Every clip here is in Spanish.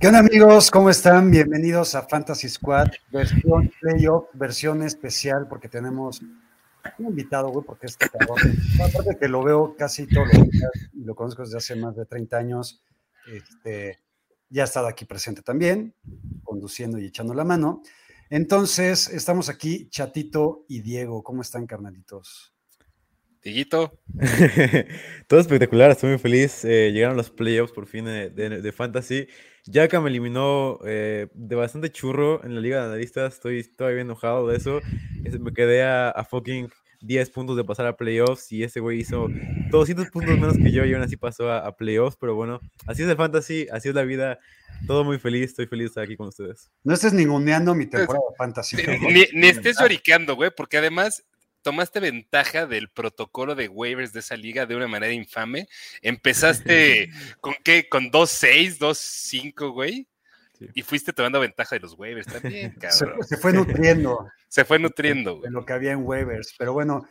¿Qué onda amigos? ¿Cómo están? Bienvenidos a Fantasy Squad, versión playoff, versión especial, porque tenemos un invitado, güey, porque este cabrón, aparte que lo veo casi todos los días y lo conozco desde hace más de 30 años, este, ya ha estado aquí presente también, conduciendo y echando la mano. Entonces, estamos aquí, Chatito y Diego. ¿Cómo están, carnalitos? Tiguito, Todo espectacular, estoy muy feliz. eh, llegaron los playoffs por fin de, de- de Fantasy. Yaka me eliminó eh, de bastante churro en la Liga de Analistas. Estoy todavía enojado de eso. Es- Me quedé a, a fucking 10 puntos de pasar a playoffs y ese güey hizo 200 puntos menos que yo y aún así pasó a, a playoffs. Pero bueno, así es el Fantasy, así es la vida. Todo muy feliz, estoy feliz de estar aquí con ustedes. No estés ninguneando mi temporada de Fantasy. ni, ni- ni estés lloriqueando, güey, porque además tomaste ventaja del protocolo de waivers de esa liga de una manera infame. Empezaste con qué, con 2-6, 2-5, güey. Sí. Y fuiste tomando ventaja de los waivers también, Se, cabrón. se fue nutriendo. Se fue nutriendo, güey. de lo que había en waivers. Pero bueno,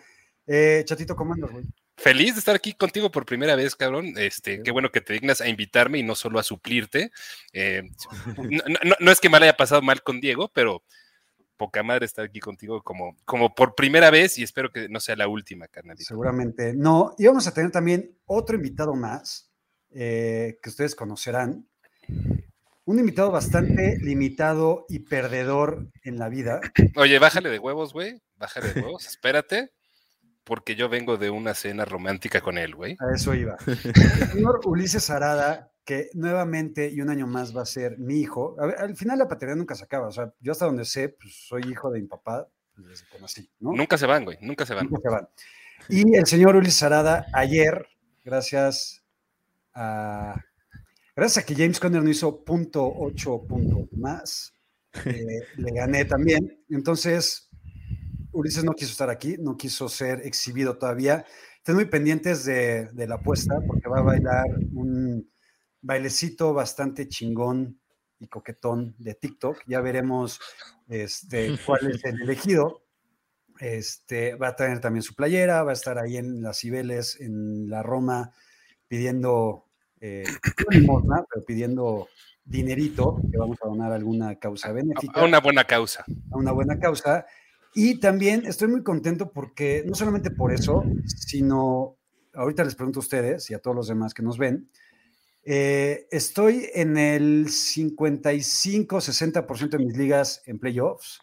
eh, Chatito, ¿cómo andas, güey? Feliz de estar aquí contigo por primera vez, cabrón. Este, qué bueno que te dignas a invitarme y no solo a suplirte. Eh, no, no- no- no es que me la haya pasado mal con Diego, pero poca madre estar aquí contigo como, como por primera vez y espero que no sea la última, carnalito. Seguramente no. Y vamos a tener también otro invitado más eh, que ustedes conocerán. Un invitado bastante limitado y perdedor en la vida. Oye, bájale de huevos, güey. Bájale de huevos, espérate, porque yo vengo de una cena romántica con él, güey. A eso iba. El señor Ulises Arada, que nuevamente y un año más va a ser mi hijo. A ver, al final la paternidad nunca se acaba. O sea, yo hasta donde sé, pues soy hijo de mi papá pues, desde que nací, ¿no? Nunca se van, güey, nunca se van. Nunca se van. Y el señor Ulises Arada, ayer, gracias a, gracias a que James Conner no hizo punto ocho puntos más, eh, le gané también. Entonces, Ulises no quiso estar aquí, no quiso ser exhibido todavía. Estén muy pendientes de, de la apuesta porque va a bailar un bailecito bastante chingón y coquetón de TikTok. Ya veremos este, cuál es el elegido. Este, va a tener también su playera, va a estar ahí en las Cibeles, en la Roma, pidiendo, eh, no limosna, pero pidiendo dinerito, que vamos a donar a alguna causa benéfica, A una buena causa. a una buena causa. Y también estoy muy contento porque, no solamente por eso, sino, ahorita les pregunto a ustedes y a todos los demás que nos ven, eh, estoy en el 55-60% de mis ligas en playoffs.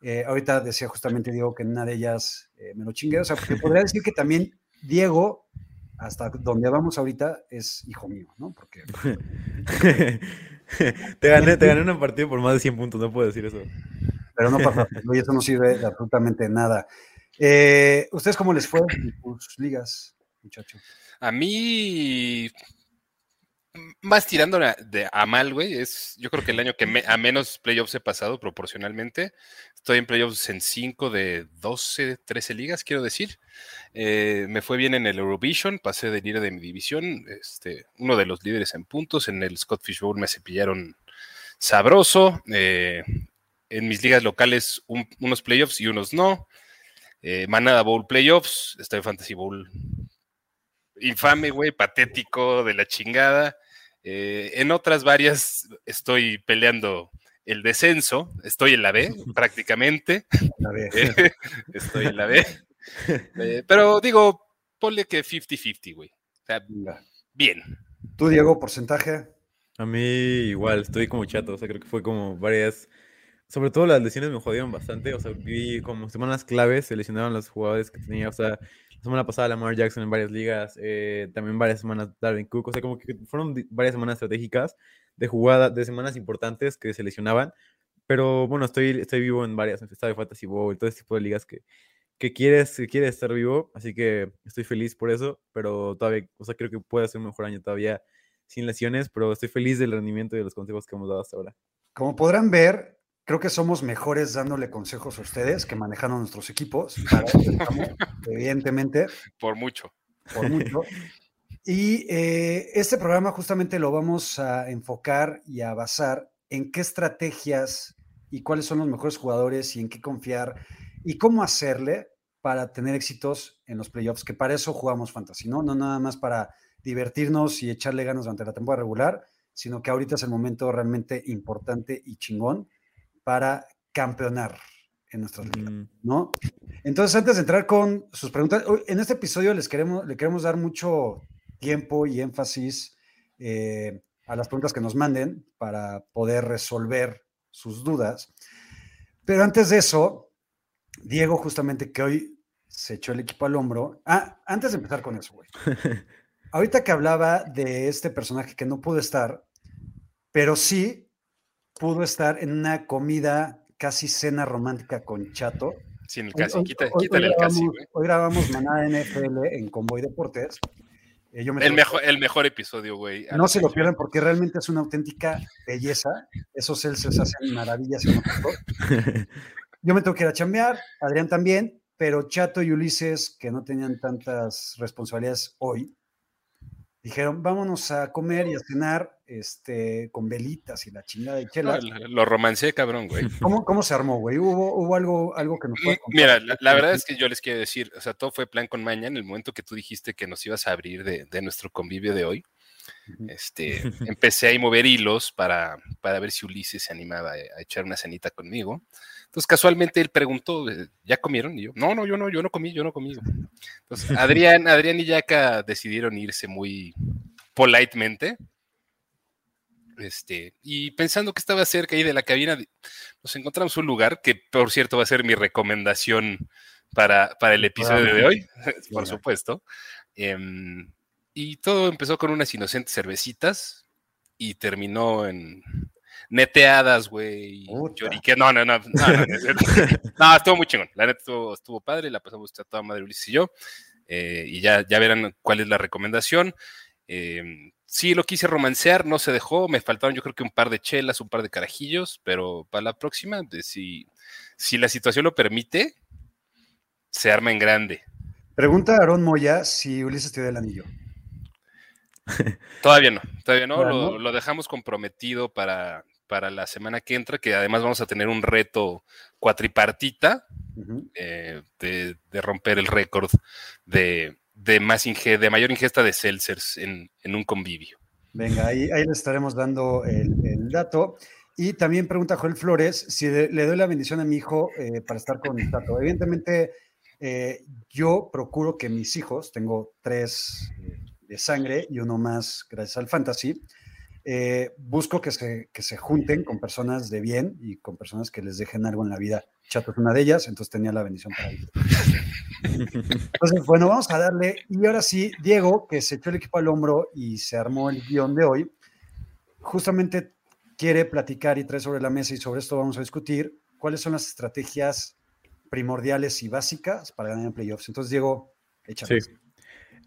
Eh, ahorita decía justamente Diego que en una de ellas eh, me lo chingué. O sea, porque podría decir que también Diego, hasta donde vamos ahorita, es hijo mío, ¿no? Porque te gané, te gané una partida por más de 100 puntos, no puedo decir eso. pero no pasa, y eso no sirve de absolutamente nada. Eh, ¿Ustedes cómo les fue en sus ligas, muchachos? A mí, más tirando a, de, a mal, güey, es yo creo que el año que a menos playoffs he pasado proporcionalmente. Estoy en playoffs en 5 de 12, 13 ligas, quiero decir. Eh, me fue bien en el Eurovision, pasé de líder de mi división, este, uno de los líderes en puntos. En el Scott Fish Bowl me cepillaron sabroso. eh, en mis ligas locales, un- unos playoffs y unos no. Eh, Manada Bowl playoffs, estoy en Fantasy Bowl infame, güey, patético, de la chingada. Eh, en otras varias estoy peleando el descenso, estoy en la B prácticamente, A ver, eh, estoy en la B. Eh, pero digo, ponle que 50-50, güey. O sea, venga. bien. Tú, Diego, porcentaje. A mí igual, estoy como chato, o sea, creo que fue como varias, sobre todo las lesiones me jodieron bastante, o sea, vi como semanas claves, se lesionaron los jugadores que tenía, o sea, la semana pasada Lamar Jackson en varias ligas, eh, también varias semanas Darwin Cook, o sea, como que fueron varias semanas estratégicas de jugada, de semanas importantes que se lesionaban, pero bueno, estoy, estoy vivo en varias, en Fantasy Bowl, todo ese tipo de ligas que, que quieres, que quiere estar vivo, así que estoy feliz por eso, pero todavía, o sea, creo que puede ser un mejor año todavía sin lesiones, pero estoy feliz del rendimiento y de los consejos que hemos dado hasta ahora. Como podrán ver, creo que somos mejores dándole consejos a ustedes que manejando nuestros equipos. Para eso estamos, evidentemente, Por mucho. por mucho. Y eh, este programa justamente lo vamos a enfocar y a basar en qué estrategias y cuáles son los mejores jugadores y en qué confiar y cómo hacerle para tener éxitos en los playoffs, que para eso jugamos fantasy, ¿no? No nada más para divertirnos y echarle ganas durante la temporada regular, sino que ahorita es el momento realmente importante y chingón para campeonar en nuestras ligas, Mm, ¿no? Entonces, antes de entrar con sus preguntas, en este episodio les queremos, le queremos dar mucho tiempo y énfasis eh, a las preguntas que nos manden para poder resolver sus dudas. Pero antes de eso, Diego, justamente que hoy se echó el equipo al hombro. Ah, antes de empezar con eso, güey. Ahorita que hablaba de este personaje que no pudo estar, pero sí pudo estar en una comida casi cena romántica con Chato. Sin el casi. hoy- Quita- hoy- hoy quítale el casi, grabamos- güey. Hoy grabamos Manada NFL en Convoy Deportes. Eh, yo me El mejor, el mejor episodio, güey. no se lo pierdan porque realmente es una auténtica belleza. Esos celses hacen maravillas en. Yo me tengo que ir a chambear, Adrián también, pero Chato y Ulises, que no tenían tantas responsabilidades hoy, dijeron, vámonos a comer y a cenar este, con velitas y la chingada de No, chelas. lo lo romancé, cabrón, güey. ¿Cómo, cómo se armó, güey? ¿Hubo, hubo algo, algo que nos puedas contar? Mira, la, la verdad es que yo les quiero decir, o sea, todo fue plan con maña en el momento que tú dijiste que nos ibas a abrir de, de nuestro convivio de hoy. Este, empecé a mover hilos para, para ver si Ulises se animaba a, a echar una cenita conmigo. Entonces, casualmente él preguntó, eh, ¿ya comieron? Y yo, no, no, yo no, yo no comí, yo no comí. Entonces, Adrián, Adrián y Yaka decidieron irse muy politemente. Este, y pensando que estaba cerca ahí de la cabina, nos encontramos un lugar que, por cierto, va a ser mi recomendación para, para el episodio de hoy, por Venga. supuesto. Em, y todo empezó con unas inocentes cervecitas y terminó en neteadas, güey. Llorique- No, no, no, no, estuvo muy chingón. La neta estuvo, estuvo padre, la pasamos a toda madre Ulises y yo. eh, y ya, ya verán cuál es la recomendación. Eh, sí, lo quise romancear, no se dejó. Me faltaron, yo creo que un par de chelas, un par de carajillos, pero para la próxima, si, si la situación lo permite, se arma en grande. Pregunta a Aarón Moya si Ulises te dio el anillo. Todavía no, todavía no, Todavía lo, no. lo dejamos comprometido para, para la semana que entra, que además vamos a tener un reto cuatripartita eh, de, de romper el récord de, de, más inge- de mayor ingesta de seltzers en, en un convivio. Venga, ahí, ahí les estaremos dando el, el dato. Y también pregunta Joel Flores si le, le doy la bendición a mi hijo eh, para estar con mi tato. Evidentemente, eh, yo procuro que mis hijos, tengo tres de sangre y uno más gracias al fantasy, eh, busco que se, que se junten con personas de bien y con personas que les dejen algo en la vida. Chato es una de ellas, entonces tenía la bendición para ellos. Entonces, bueno, vamos a darle. Y ahora sí, Diego, que se echó el equipo al hombro y se armó el guion de hoy, justamente quiere platicar y trae sobre la mesa y sobre esto vamos a discutir cuáles son las estrategias primordiales y básicas para ganar en playoffs. Entonces, Diego, échame. Sí.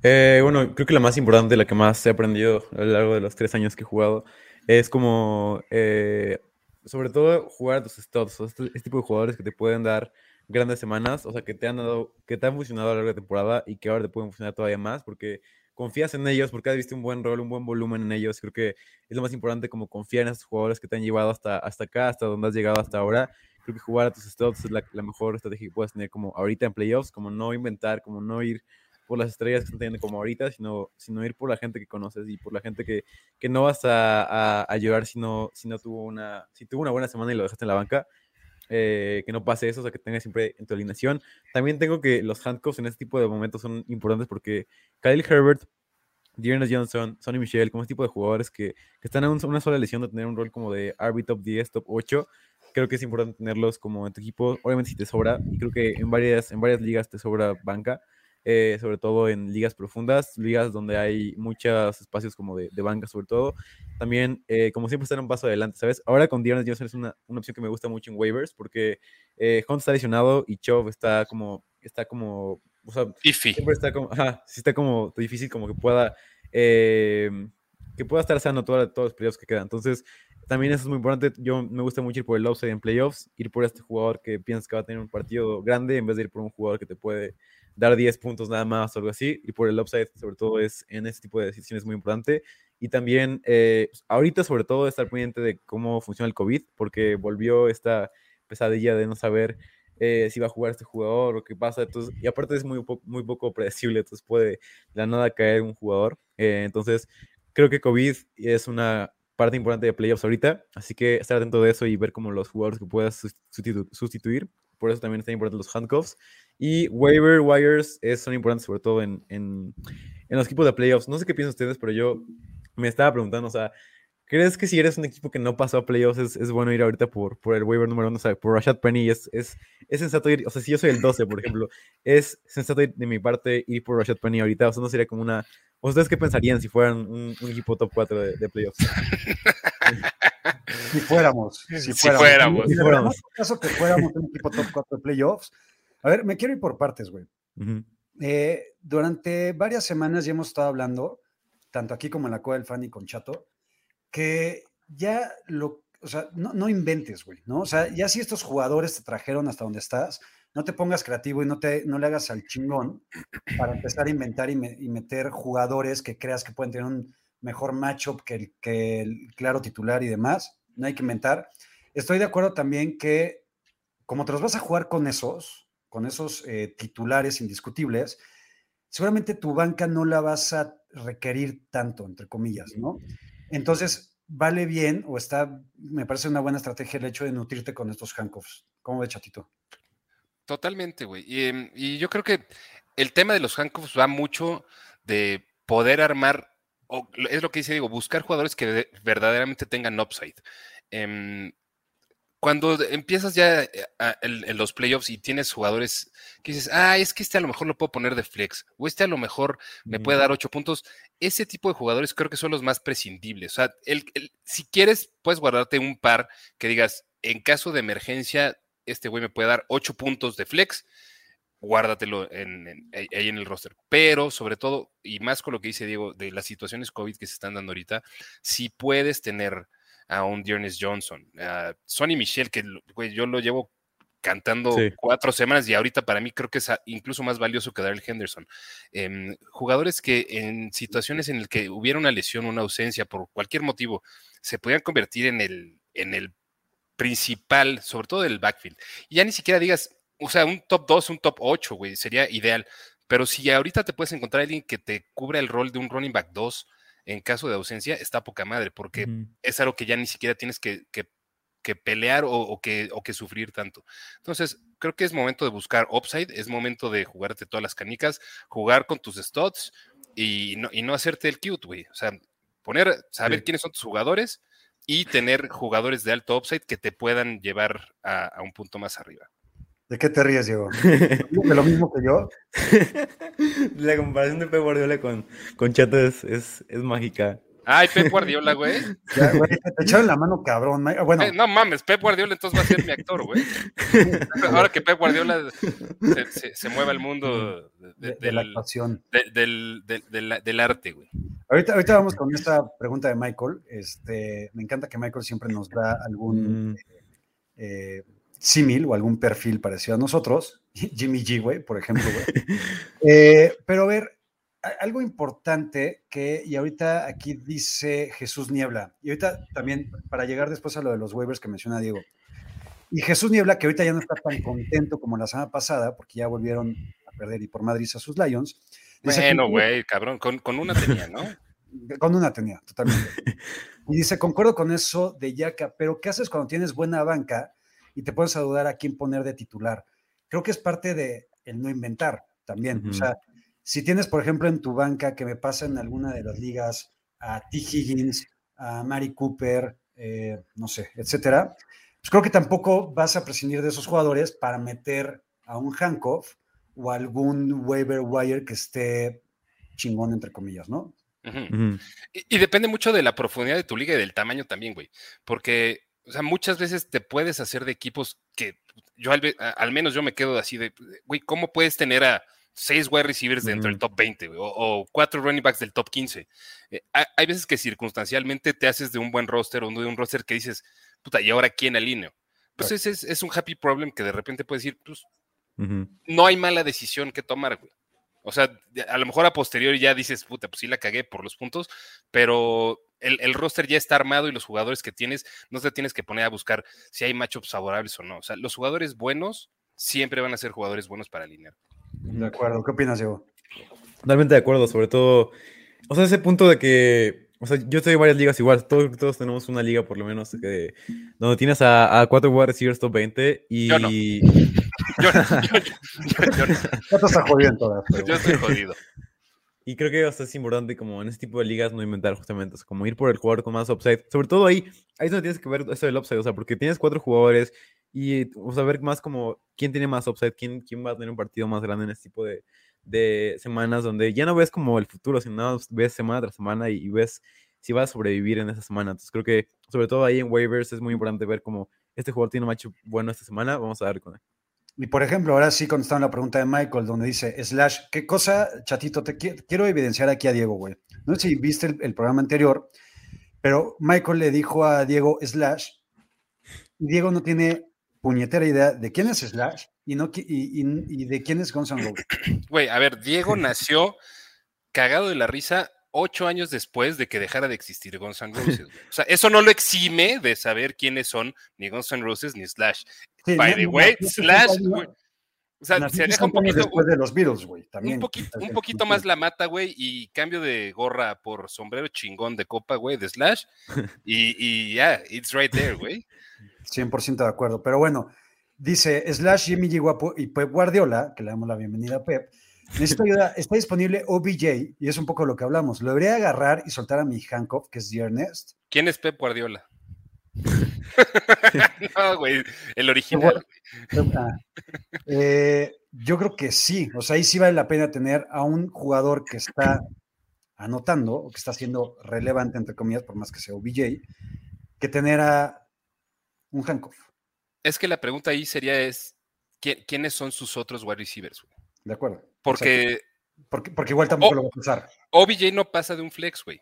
Eh, bueno, creo que la más importante, la que más he aprendido a lo largo de los tres años que he jugado, es como, eh, sobre todo, jugar a tus estados, o este, este tipo de jugadores que te pueden dar grandes semanas, o sea, que te han dado, que te han funcionado a lo largo de la temporada y que ahora te pueden funcionar todavía más, porque confías en ellos, porque has visto un buen rol, un buen volumen en ellos. Creo que es lo más importante, como confiar en esos jugadores que te han llevado hasta, hasta acá, hasta donde has llegado hasta ahora. Creo que jugar a tus estados es la, la mejor estrategia que puedes tener como ahorita en playoffs, como no inventar, como no ir por las estrellas que están teniendo como ahorita, sino, sino ir por la gente que conoces y por la gente que, que no vas a, a, a llorar si no, tuvo una, si tuvo una buena semana y lo dejaste en la banca. Eh, que no pase eso, o sea, que tengas siempre en tu alineación. También tengo que los handcuffs en este tipo de momentos son importantes porque Kyle Herbert, Dearness Johnson, Sonny Michel, como este tipo de jugadores que, que están en un, una sola lesión de tener un rol como de RB top 10, top 8, creo que es importante tenerlos como en tu equipo. Obviamente si te sobra, y creo que en varias, en varias ligas te sobra banca, eh, sobre todo en ligas profundas, ligas donde hay muchos espacios como de, de banca sobre todo. También, eh, como siempre, estar un paso adelante, ¿sabes? Ahora con Dearness Johnson es una, una, opción que me gusta mucho en waivers porque eh, Hunt está lesionado y Chov está como está como, o sea, siempre está como, ajá, sí está como difícil como que pueda, eh, que pueda estar sano toda- todos los playoffs que quedan. Entonces, también eso es muy importante. Yo me gusta mucho ir por el upside en playoffs, ir por este jugador que piensas que va a tener un partido grande en vez de ir por un jugador que te puede dar 10 puntos nada más o algo así. Ir por el upside, sobre todo, es en este tipo de decisiones muy importante. Y también, eh, ahorita, sobre todo, estar pendiente de cómo funciona el COVID, porque volvió esta pesadilla de no saber eh, si va a jugar este jugador o qué pasa. Entonces, y aparte es muy, muy poco predecible, entonces puede de la nada caer un jugador. Eh, entonces, creo que COVID es una parte importante de playoffs ahorita, así que estar atento de eso y ver como los jugadores que puedas sus- sustitu- sustituir. Por eso también están importantes los handcuffs. Y waiver wires es, son importantes sobre todo en, en, en los equipos de playoffs. No sé qué piensan ustedes, pero yo me estaba preguntando, o sea, ¿crees que si eres un equipo que no pasó a playoffs es, es bueno ir ahorita por, por el waiver número uno? O sea, por Rashad Penny es, es, es sensato ir, o sea, si yo soy el 12, por ejemplo, es sensato ir de mi parte ir por Rashad Penny ahorita, o sea, no sería como una... ¿Ustedes qué pensarían si fueran un, un equipo top 4 de, de playoffs? Si fuéramos. Si Si fuéramos. fuéramos. Y de Si fuéramos. en caso que fuéramos un equipo top 4 de playoffs. A ver, me quiero ir por partes, güey. Ujú. Eh, durante varias semanas ya hemos estado hablando, tanto aquí como en la Cueva del Fan y con Chato, que ya lo, o sea, no, no inventes, güey, ¿no? O sea, ya si estos jugadores te trajeron hasta donde estás, no te pongas creativo y no, te, no le hagas al chingón para empezar a inventar y, me- y meter jugadores que creas que pueden tener un mejor matchup que el, que claro titular y demás. No hay que inventar. Estoy de acuerdo también que como te los vas a jugar con esos, con esos eh, titulares indiscutibles, seguramente tu banca no la vas a requerir tanto, entre comillas, ¿no? Entonces, vale bien o está, me parece una buena estrategia el hecho de nutrirte con estos handcuffs. ¿Cómo ves, chatito? Totalmente, güey. Y, em, y yo creo que el tema de los handcuffs va mucho de poder armar, o es lo que dice Diego, buscar jugadores que de- verdaderamente tengan upside. Em, cuando empiezas ya eh, en, los playoffs y tienes jugadores que dices, ah, es que este a lo mejor lo puedo poner de flex, o este a lo mejor me puede dar ocho puntos, ese tipo de jugadores creo que son los más prescindibles. O sea, el- el- si quieres, puedes guardarte un par que digas, en caso de emergencia, este güey me puede dar ocho puntos de flex, guárdatelo en, en- ahí ahí en el roster. Pero sobre todo, y más con lo que dice Diego, de las situaciones COVID que se están dando ahorita, si puedes tener a un Dearness Johnson, a Sonny Michel, que güey, yo lo llevo cantando Sí. cuatro semanas y ahorita para mí creo que es a- incluso más valioso que Daryl Henderson. Em, jugadores que en situaciones en las que hubiera una lesión, una ausencia por cualquier motivo, se podían convertir en el, en el principal, sobre todo del backfield. Y ya ni siquiera digas, o sea, un top 2, un top 8, güey, sería ideal. Pero si ahorita te puedes encontrar alguien que te cubra el rol de un running back 2 en caso de ausencia, está poca madre, porque es algo que ya ni siquiera tienes que, que- que pelear o, o que, o que sufrir tanto. Entonces, creo que es momento de buscar upside, es momento de jugarte todas las canicas, jugar con tus studs y no, y no hacerte el cute, güey. O sea, poner, saber Sí. quiénes son tus jugadores y tener jugadores de alto upside que te puedan llevar a, a un punto más arriba. ¿De qué te ríes, Diego? ¿De lo mismo que yo? La comparación de Pep Guardiola con, con Chato es, es, es mágica. Ay, Pep Guardiola, güey. Ya, güey, te echaron la mano, cabrón. Bueno, Eh, no mames, Pep Guardiola entonces va a ser mi actor, güey. Ahora que Pep Guardiola se, se, se mueva al mundo de- de, de- de la del, actuación. de- del, del- del- del arte, güey. Ahorita, ahorita vamos con esta pregunta de Michael. Este, me encanta que Michael siempre nos da algún Mm, eh, símil o algún perfil parecido a nosotros. Jimmy G, güey, por ejemplo, güey. Eh, pero a ver, algo importante que, y ahorita aquí dice Jesús Niebla, y ahorita también para llegar después a lo de los waivers que menciona Diego. Y Jesús Niebla, que ahorita ya no está tan contento como la semana pasada, porque ya volvieron a perder y por Madrid a sus Lions. Bueno, "Concuerdo- güey, cabrón, con, con una tenía, ¿no? Con una tenía, totalmente. Y dice, concuerdo con eso de Yaka, pero ¿qué haces cuando tienes buena banca y te pones a dudar a quién poner de titular? Creo que es parte de el no inventar también. O sea, si tienes, por ejemplo, en tu banca que me pasa en alguna de las ligas a T. Higgins, a Mari Cooper, eh, no sé, etcétera, pues creo que tampoco vas a prescindir de esos jugadores para meter a un handcuff o algún waiver wire que esté chingón, entre comillas, ¿no? Y, y depende mucho de la profundidad de tu liga y del tamaño también, güey. Porque o sea, muchas veces te puedes hacer de equipos que yo al, menos yo me quedo así de, güey, ¿cómo puedes tener a seis wide receivers dentro del top 20 güey, o, o cuatro running backs del top 15? Eh, hay, hay veces que circunstancialmente te haces de un buen roster o de un roster que dices, puta, ¿y ahora quién alineo? Pues ese es, es un happy problem que de repente puedes decir, pues no hay mala decisión que tomar, güey. O sea, a lo mejor a posteriori ya dices, puta, pues sí la cagué por los puntos, pero el, el roster ya está armado y los jugadores que tienes, no te tienes que poner a buscar si hay matchups favorables o no. O sea, los jugadores buenos siempre van a ser jugadores buenos para alinear. De acuerdo. ¿Qué opinas, Diego? Totalmente de acuerdo, sobre todo, o sea, ese punto de que, o sea, yo estoy en varias ligas igual, todos, todos tenemos una liga por lo menos que, donde tienes a, a cuatro wide receivers top 20 y... Yo no. Yo, yo- yo- te está jodido en todas. pero- yo estoy jodido. Y creo que o sea, es importante como en ese tipo de ligas no inventar justamente, o sea, como ir por el jugador con más upside. Sobre todo ahí, ahí es donde tienes que ver eso del upside, o sea, porque tienes cuatro jugadores y, o sea, ver más como quién tiene más upside, quién, quién va a tener un partido más grande en este tipo de, de semanas donde ya no ves como el futuro, sino nada más ves semana tras semana y, y ves si va a sobrevivir en esa semana. Entonces creo que sobre todo ahí en waivers es muy importante ver como este jugador tiene un match bueno esta semana, vamos a dar con él. Y por ejemplo, ahora sí contestaron la pregunta de Michael, donde dice, slash, ¿qué cosa, chatito? Te qui- quiero evidenciar aquí a Diego, güey. No sé si viste el, el programa anterior, pero Michael le dijo a Diego, slash, y Diego no tiene puñetera idea de quién es slash y, no, y, y- y de quién es Guns N' Roses. Güey, a ver, Diego nació cagado de la risa ocho años después de que dejara de existir Guns N' Roses. güey. O sea, eso no lo exime de saber quiénes son ni Guns N' Roses ni Slash. Sí, By no- the way, no, Slash. O sea, se aleja un 60 años poquito, después de los Beatles, güey. También. un poquito, un poquito más la mata, güey, y cambio de gorra por sombrero chingón de copa, güey, de Slash. Y, y ya, it's right there, güey. 100% de acuerdo. Pero bueno, dice Slash Jimmy G. Guapo y Pep Guardiola, que le damos la bienvenida a Pep. Necesito ayuda. Está disponible OBJ y es un poco lo que hablamos. Lo debería agarrar y soltar a mi Hancock, que es The Ernest. ¿Quién es Pep Guardiola? no, güey, el original. Eh, yo creo que sí. O sea, ahí sí vale la pena tener a un jugador que está anotando o que está siendo relevante, entre comillas, por más que sea OBJ, que tener a un Hancock. Es que la pregunta ahí sería es, ¿quién- ¿quiénes son sus otros wide receivers? güey? ¿De acuerdo? Porque. Porque, porque igual tampoco lo va a usar. OBJ no pasa de un flex, güey.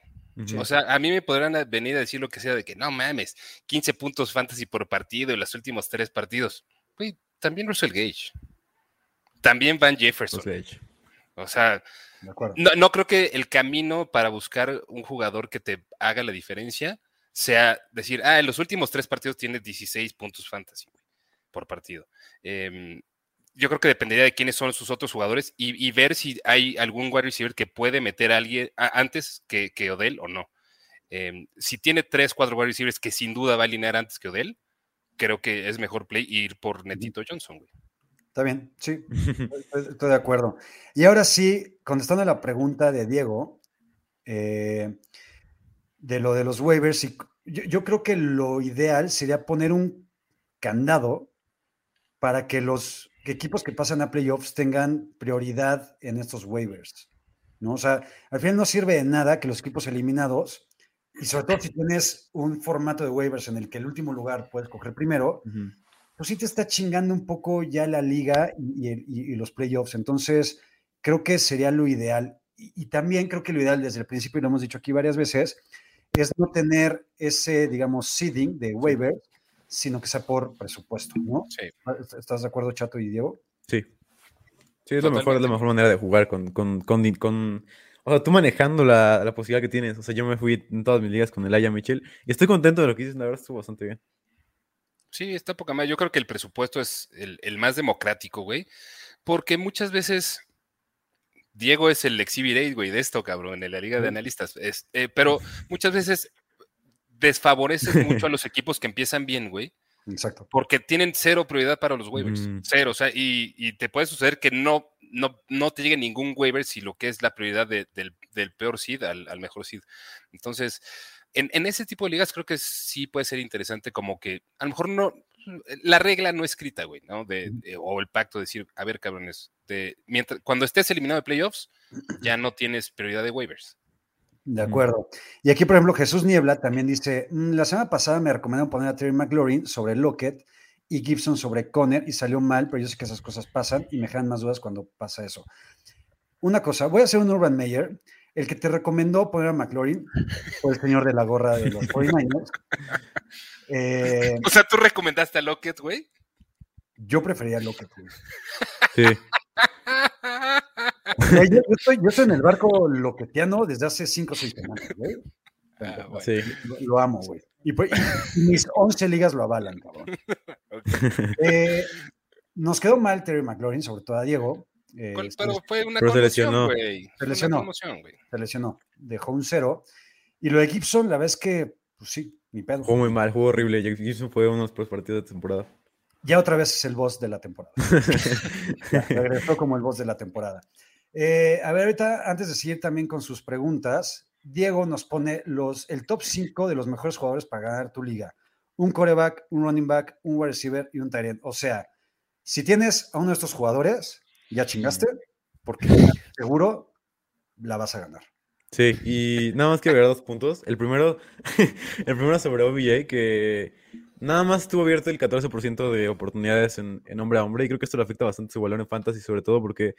O sea, a mí me podrán venir a decir lo que sea de que no mames, 15 puntos fantasy por partido en los últimos tres partidos. Güey, también Russell Gage. También Van Jefferson. O sea, no, no creo que el camino para buscar un jugador que te haga la diferencia sea decir, ah, en los últimos tres partidos tiene 16 puntos fantasy güey, por partido. Em, yo creo que dependería de quiénes son sus otros jugadores y, y ver si hay algún wide receiver que puede meter a alguien a- antes que, que Odell o no. Em, si tiene tres, cuatro wide receivers que sin duda va a alinear antes que Odell, creo que es mejor play ir por Netito Johnson, güey. Está bien, sí, estoy, estoy de acuerdo. Y ahora sí, contestando a la pregunta de Diego, eh, de lo de los waivers, y yo, yo creo que lo ideal sería poner un candado para que los equipos que pasan a playoffs tengan prioridad en estos waivers. ¿no? O sea, al final no sirve de nada que los equipos eliminados, y sobre todo si tienes un formato de waivers en el que el último lugar puedes coger primero, pues sí te está chingando un poco ya la liga y, los playoffs. Entonces, creo que sería lo ideal. Y, y también creo que lo ideal desde el principio, y lo hemos dicho aquí varias veces, es no tener ese, digamos, seeding de waiver, sino que sea por presupuesto, ¿no? Sí. ¿Estás de acuerdo, Chato y Diego? Sí. Sí, es lo mejor, es la mejor manera de jugar con, con, con, o sea, tú manejando la, la posibilidad que tienes. O sea, yo me fui en todas mis ligas con el Aya Mitchell y estoy contento de lo que dices, la verdad estuvo bastante bien. Sí, está poca más. Yo creo que el presupuesto es el, el más democrático, güey. Porque muchas veces Diego es el exhibit güey, de esto, cabrón, en la liga de analistas. Es- eh, pero muchas veces desfavoreces mucho a los equipos que empiezan bien, güey. Exacto. Porque tienen cero prioridad para los waivers. Mm. Cero. O sea, y, y te puede suceder que no, no, no te llegue ningún waiver si lo que es la prioridad de- del, del peor seed al, al mejor seed. Entonces, en, en ese tipo de ligas creo que sí puede ser interesante como que a lo mejor no, la regla no escrita, güey, ¿no? De, de- o el pacto de decir, a ver, cabrones, de, mientras, cuando estés eliminado de playoffs, ya no tienes prioridad de waivers. De acuerdo. Y aquí, por ejemplo, Jesús Niebla también dice, "Mm, la semana pasada me recomendaron poner a Terry McLaurin sobre Lockett y Gibson sobre Conner y salió mal, pero yo sé que esas cosas pasan y me generan más dudas cuando pasa eso. Una cosa, voy a hacer un Urban Meyer. El que te recomendó poner a McLaurin fue el señor de la gorra de los 49ers. Eh, O sea, tú recomendaste a Lockett, güey. yo prefería Lockett. güey. Sí. Yo, yo estoy, yo estoy en el barco loquetiano desde hace 5 o 6 semanas, güey. Ah, bueno. Sí. Lo, lo amo, güey. Y, pues- y mis 11 ligas lo avalan, cabrón. Eh, nos quedó mal Terry McLaurin, sobre todo a Diego. eh, ¿Cuál- se, Pero fue una Pero se conmoción, lesionó. güey. Fue una lesionó. se lesionó, dejó un cero. Y lo de Gibson, la verdad es que, pues sí, mi pedo. Jugó muy mal, jugó horrible. Gibson fue uno de los peores partidos de temporada. Ya otra vez es el boss de la temporada. Ya, regresó como el boss de la temporada. Eh, a ver, ahorita, antes de seguir también con sus preguntas, Diego nos pone los, el top 5 de los mejores jugadores para ganar tu liga. Un coreback, un running back, un wide receiver y un tight end. O sea, si tienes a uno de estos jugadores, ya chingaste, porque seguro la vas a ganar. Sí, y nada más que agregar dos puntos. El primero, el primero sobre OBJ, que nada más estuvo abierto el 14% de oportunidades en, en hombre a hombre, y creo que esto le afecta bastante su valor en fantasy, sobre todo porque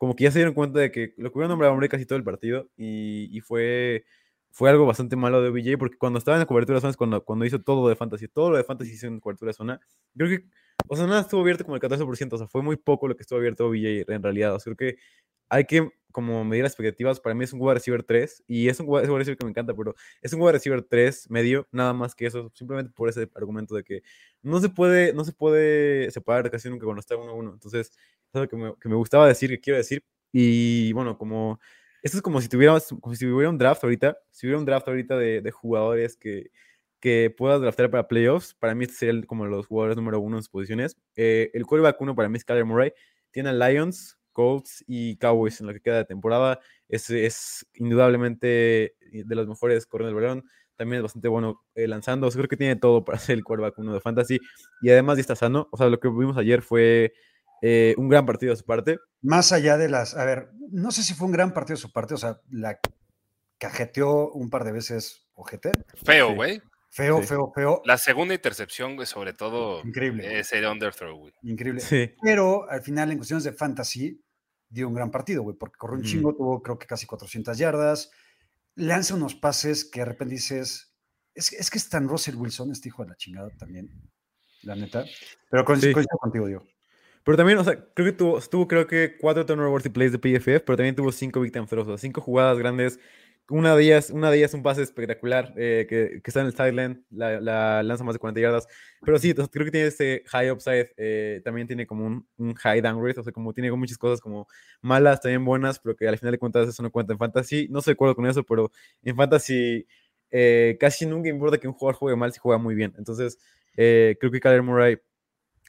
como que ya se dieron cuenta de que lo cubrieron hombre a hombre casi todo el partido, y, y fue, fue algo bastante malo de OBJ, porque cuando estaba en la cobertura de zonas, cuando, cuando hizo todo lo de fantasy, todo lo de fantasy hizo en cobertura de zona, creo que, o sea, nada estuvo abierto como el 14%, o sea, fue muy poco lo que estuvo abierto OBJ en realidad, o sea, creo que hay que como medir las expectativas. Para mí es un wide receiver 3 y es un wide receiver que me encanta, pero es un wide receiver 3 medio, nada más que eso, simplemente por ese argumento de que no se puede, no se puede separar casi nunca cuando está 1-1. Entonces, es algo que me, que me gustaba decir, que quiero decir. Y bueno, como esto es como si tuviéramos, como si hubiera un draft ahorita, si hubiera un draft ahorita de, de jugadores que, que puedas draftear para playoffs, para mí este sería el- como los jugadores número uno en sus posiciones. Eh, el quarterback uno para mí es Kyler Murray. Tiene a Lions, Colts y Cowboys en lo que queda de temporada. Es, es indudablemente de los mejores corriendo el balón. También es bastante bueno eh, lanzando. O sea, creo que tiene todo para ser el quarterback uno de fantasy. Y además ya está sano. O sea, lo que vimos ayer fue eh, un gran partido de su parte. Más allá de las, a ver, no sé si fue un gran partido de su parte, o sea, la cajeteó un par de veces ojete. Feo, Sí. güey. Feo, Sí. feo, feo. La segunda intercepción, güey, sobre todo, Increíble. ese underthrow, güey. Increíble. Sí. Pero al final, en cuestiones de fantasy, dio un gran partido, güey, porque corrió un chingo, tuvo creo que casi 400 yardas, lanza unos pases que de repente dices, es, es que es tan Russell Wilson, este hijo de la chingada también, la neta. Pero Sí. coincido contigo, Diego. Pero también, o sea, creo que tuvo, tuvo creo que cuatro turnover worthy plays de PFF, pero también tuvo cinco big time cinco jugadas grandes. Una de ellas, una de ellas un pase espectacular eh, que, que está en el sideline, la, la lanza más de 40 yardas. Pero sí, o creo que tiene este high upside, eh, también tiene como un, un high downgrade, o sea, como tiene muchas cosas como malas, también buenas, pero que al final de cuentas eso no cuenta en fantasy. No estoy de acuerdo con eso, pero en fantasy eh, casi nunca importa que un jugador juegue mal si juega muy bien. Entonces, eh, creo que Kyler Murray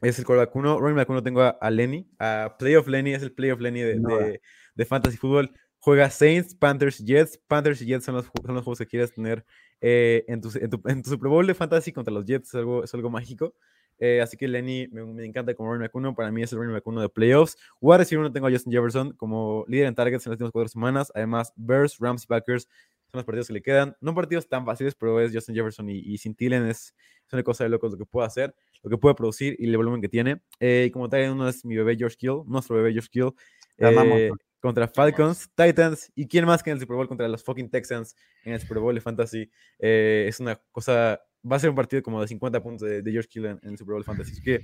es el quarterback uno. Running back uno tengo a, a Lenny. A Playoff Lenny es el Playoff Lenny de, No. de, de Fantasy Football. Juega Saints, Panthers, Jets. Panthers y Jets son los, son los juegos que quieres tener eh, en, tu, en, tu, en tu Super Bowl de Fantasy contra los Jets. Es algo, es algo mágico. Eh, así que Lenny me, me encanta como running back uno. Para mí es el running back uno de playoffs. Wide receiver uno tengo a Justin Jefferson como líder en targets en las últimas cuatro semanas. Además, Bears, Rams y Packers son los partidos que le quedan. No partidos tan fáciles, pero es Justin Jefferson y, y sin es, es una cosa de locos lo que puede hacer, lo que puede producir y el volumen que tiene. Eh, y como tal, uno es mi bebé George Kill, nuestro bebé George Kill. Eh, contra Falcons, Titans y quién más que en el Super Bowl contra los fucking Texans en el Super Bowl de Fantasy. Eh, es una cosa, va a ser un partido como de 50 puntos de, de George Kill en, en el Super Bowl Fantasy. Así que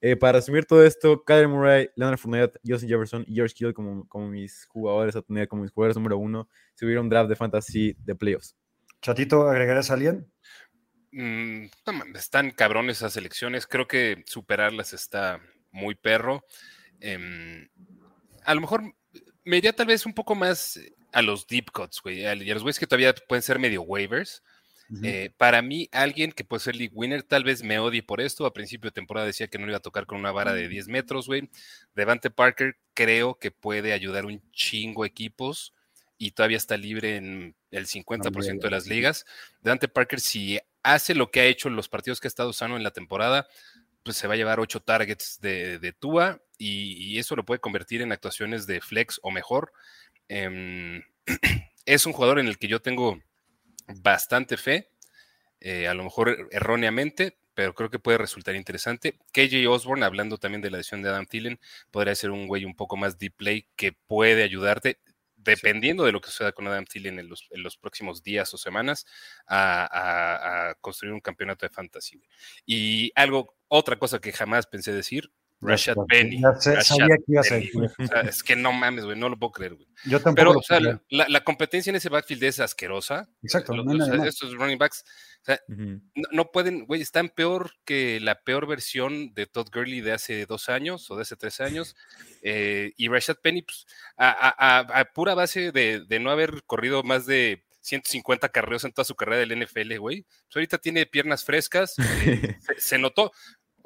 eh, para resumir todo esto, Kyler Murray, Leonard Fournette, Justin Jefferson y George Kill como, como mis jugadores a tener, como mis jugadores número uno, si hubiera un draft de Fantasy de playoffs. Chatito, ¿agregarás a alguien? Mm, están cabrones esas elecciones. Creo que superarlas está muy perro. Em, a lo mejor me iría tal vez un poco más a los deep cuts, güey. a los güeyes que todavía pueden ser medio waivers. Eh, para mí, alguien que puede ser league winner, tal vez me odie por esto. A principio de temporada decía que no le iba a tocar con una vara de 10 metros, güey. Devante Parker creo que puede ayudar un chingo equipos y todavía está libre en el 50% de las ligas. Devante Parker, si hace lo que ha hecho en los partidos que ha estado sano en la temporada, pues se va a llevar 8 targets de, de Tua y, eso lo puede convertir en actuaciones de flex o mejor. Em, es un jugador en el que yo tengo bastante fe, eh, a lo mejor er, erróneamente, pero creo que puede resultar interesante. KJ Osborne, hablando también de la lesión de Adam Thielen, podría ser un güey un poco más deep play que puede ayudarte, dependiendo de lo que suceda con Adam Thielen en los, próximos días o semanas, a, a- construir un campeonato de fantasy. Y algo, otra cosa que jamás pensé decir, Rashad Penny. Ya sé, Rashad sabía que ibas a eso. O sea, es que no mames, güey, no lo puedo creer, güey. Yo tampoco Pero, lo o sea, la, la competencia en ese backfield es asquerosa. Exacto, Los- no hay los- nada más. estos running backs, o sea, Ujú. no, no pueden, güey, están peor que la peor versión de Todd Gurley de hace dos años o de hace tres años. eh, y Rashad Penny, pues, a, a- a- a pura base de, de no haber corrido más de 150 carreos en toda su carrera del NFL, güey. Pues ahorita tiene piernas frescas, eh, se, se notó.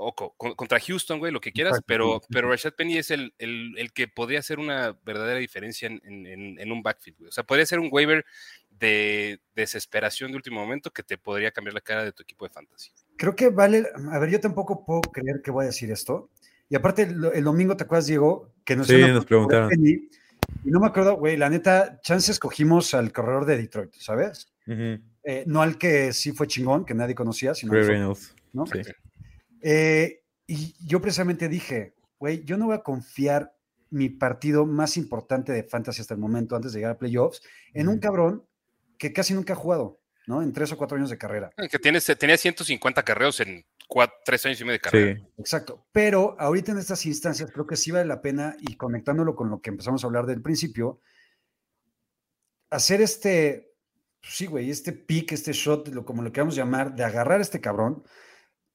O co- con- contra Houston, güey, lo que quieras, Exacto, pero, sí, pero Rashad Penny es el, el- el que podría hacer una verdadera diferencia en, en- en- en un backfield, güey. O sea, podría ser un waiver de desesperación de último momento que te podría cambiar la cara de tu equipo de fantasy. Creo que vale. A ver, yo tampoco puedo creer que voy a decir esto. Y aparte, el, el domingo, ¿te acuerdas, Diego? Que nos, Sí, nos preguntaron. Penny, Y no me acuerdo, güey, la neta, chance escogimos al corredor de Detroit, ¿sabes? Eh, no al que sí fue chingón, que nadie conocía, sino Ray Reynolds. ¿no? Sí. Eh, y yo precisamente dije, güey, yo no voy a confiar mi partido más importante de fantasy hasta el momento, antes de llegar a playoffs, en un cabrón que casi nunca ha jugado, ¿no? En tres o cuatro años de carrera. Que tienes, tenía 150 carreos en cuatro, tres años y medio de carrera. Sí. Exacto. Pero ahorita en estas instancias creo que sí vale la pena, y conectándolo con lo que empezamos a hablar del principio, hacer este, sí, güey, este pick, este shot, lo, como lo queramos llamar, de agarrar a este cabrón,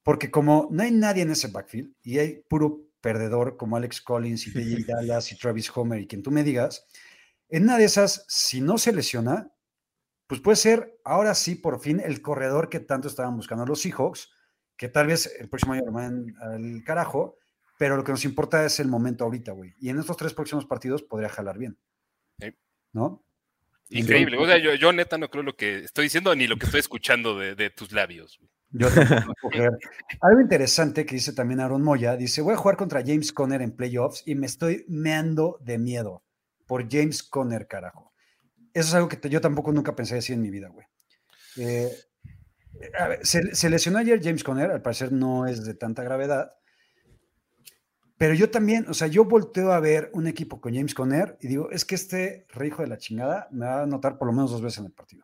porque como no hay nadie en ese backfield y hay puro perdedor como Alex Collins y DJ Dallas y Travis Homer y quien tú me digas, en una de esas, si no se lesiona, pues puede ser ahora sí, por fin, el corredor que tanto estaban buscando los Seahawks, que tal vez el próximo año lo manden al carajo, pero lo que nos importa es el momento ahorita, güey. Y en estos tres próximos partidos podría jalar bien. Sí. ¿No? Increíble. O sea, yo, yo neta no creo lo que estoy diciendo ni lo que estoy escuchando de, de tus labios. güey. Yo. Algo interesante que dice también Aaron Moya, dice, voy a jugar contra James Conner en playoffs y me estoy meando de miedo por James Conner, carajo. Eso es algo que yo tampoco nunca pensé decir en mi vida, güey. Eh, a ver, se, se lesionó ayer James Conner, al parecer no es de tanta gravedad, pero yo también, o sea, yo volteo a ver un equipo con James Conner y digo, es que este re hijo de la chingada me va a anotar por lo menos dos veces en el partido.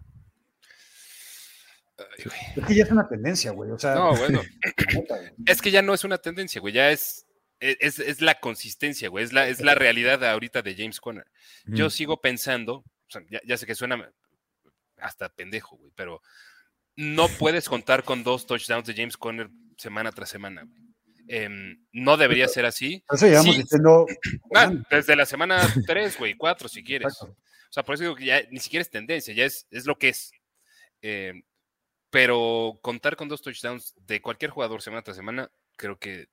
Es que ya es una tendencia, güey. O sea, No, bueno. Es que ya no es una tendencia, güey. Ya es, e, es, es la consistencia, güey. Es la, es la realidad de ahorita de James Conner. Yo Ujú. sigo pensando, o sea, ya, ya sé que suena hasta pendejo, güey, pero no puedes contar con dos touchdowns de James Conner semana tras semana, güey. Em, no debería ser así. Eso llevamos Sí. diciendo. Ah, desde la semana 3, güey, 4 si quieres. exacto. O sea, por eso digo que ya ni siquiera es tendencia, ya es, es lo que es. Eh, pero contar con dos touchdowns de cualquier jugador semana tras semana, creo que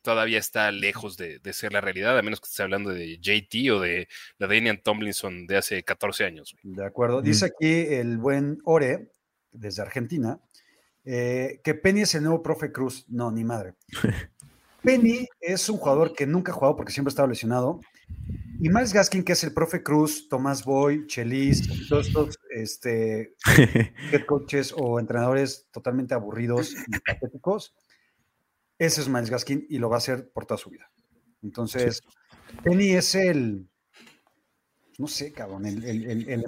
todavía está lejos de, de ser la realidad, a menos que estés hablando de JT o de la Damian Tomlinson de hace 14 años. güey. De acuerdo. Dice aquí el buen Ore, desde Argentina, eh, que Penny es el nuevo profe Cruz. No, ni madre. Penny es un jugador que nunca ha jugado porque siempre ha estado lesionado. Y Miles Gaskin, que es el profe Cruz, Tomás Boy, Chelis, todos estos este, head coaches o entrenadores totalmente aburridos y patéticos. Ese es Miles Gaskin y lo va a hacer por toda su vida. Entonces, Penny es el. No sé, cabrón. El, el, el, el-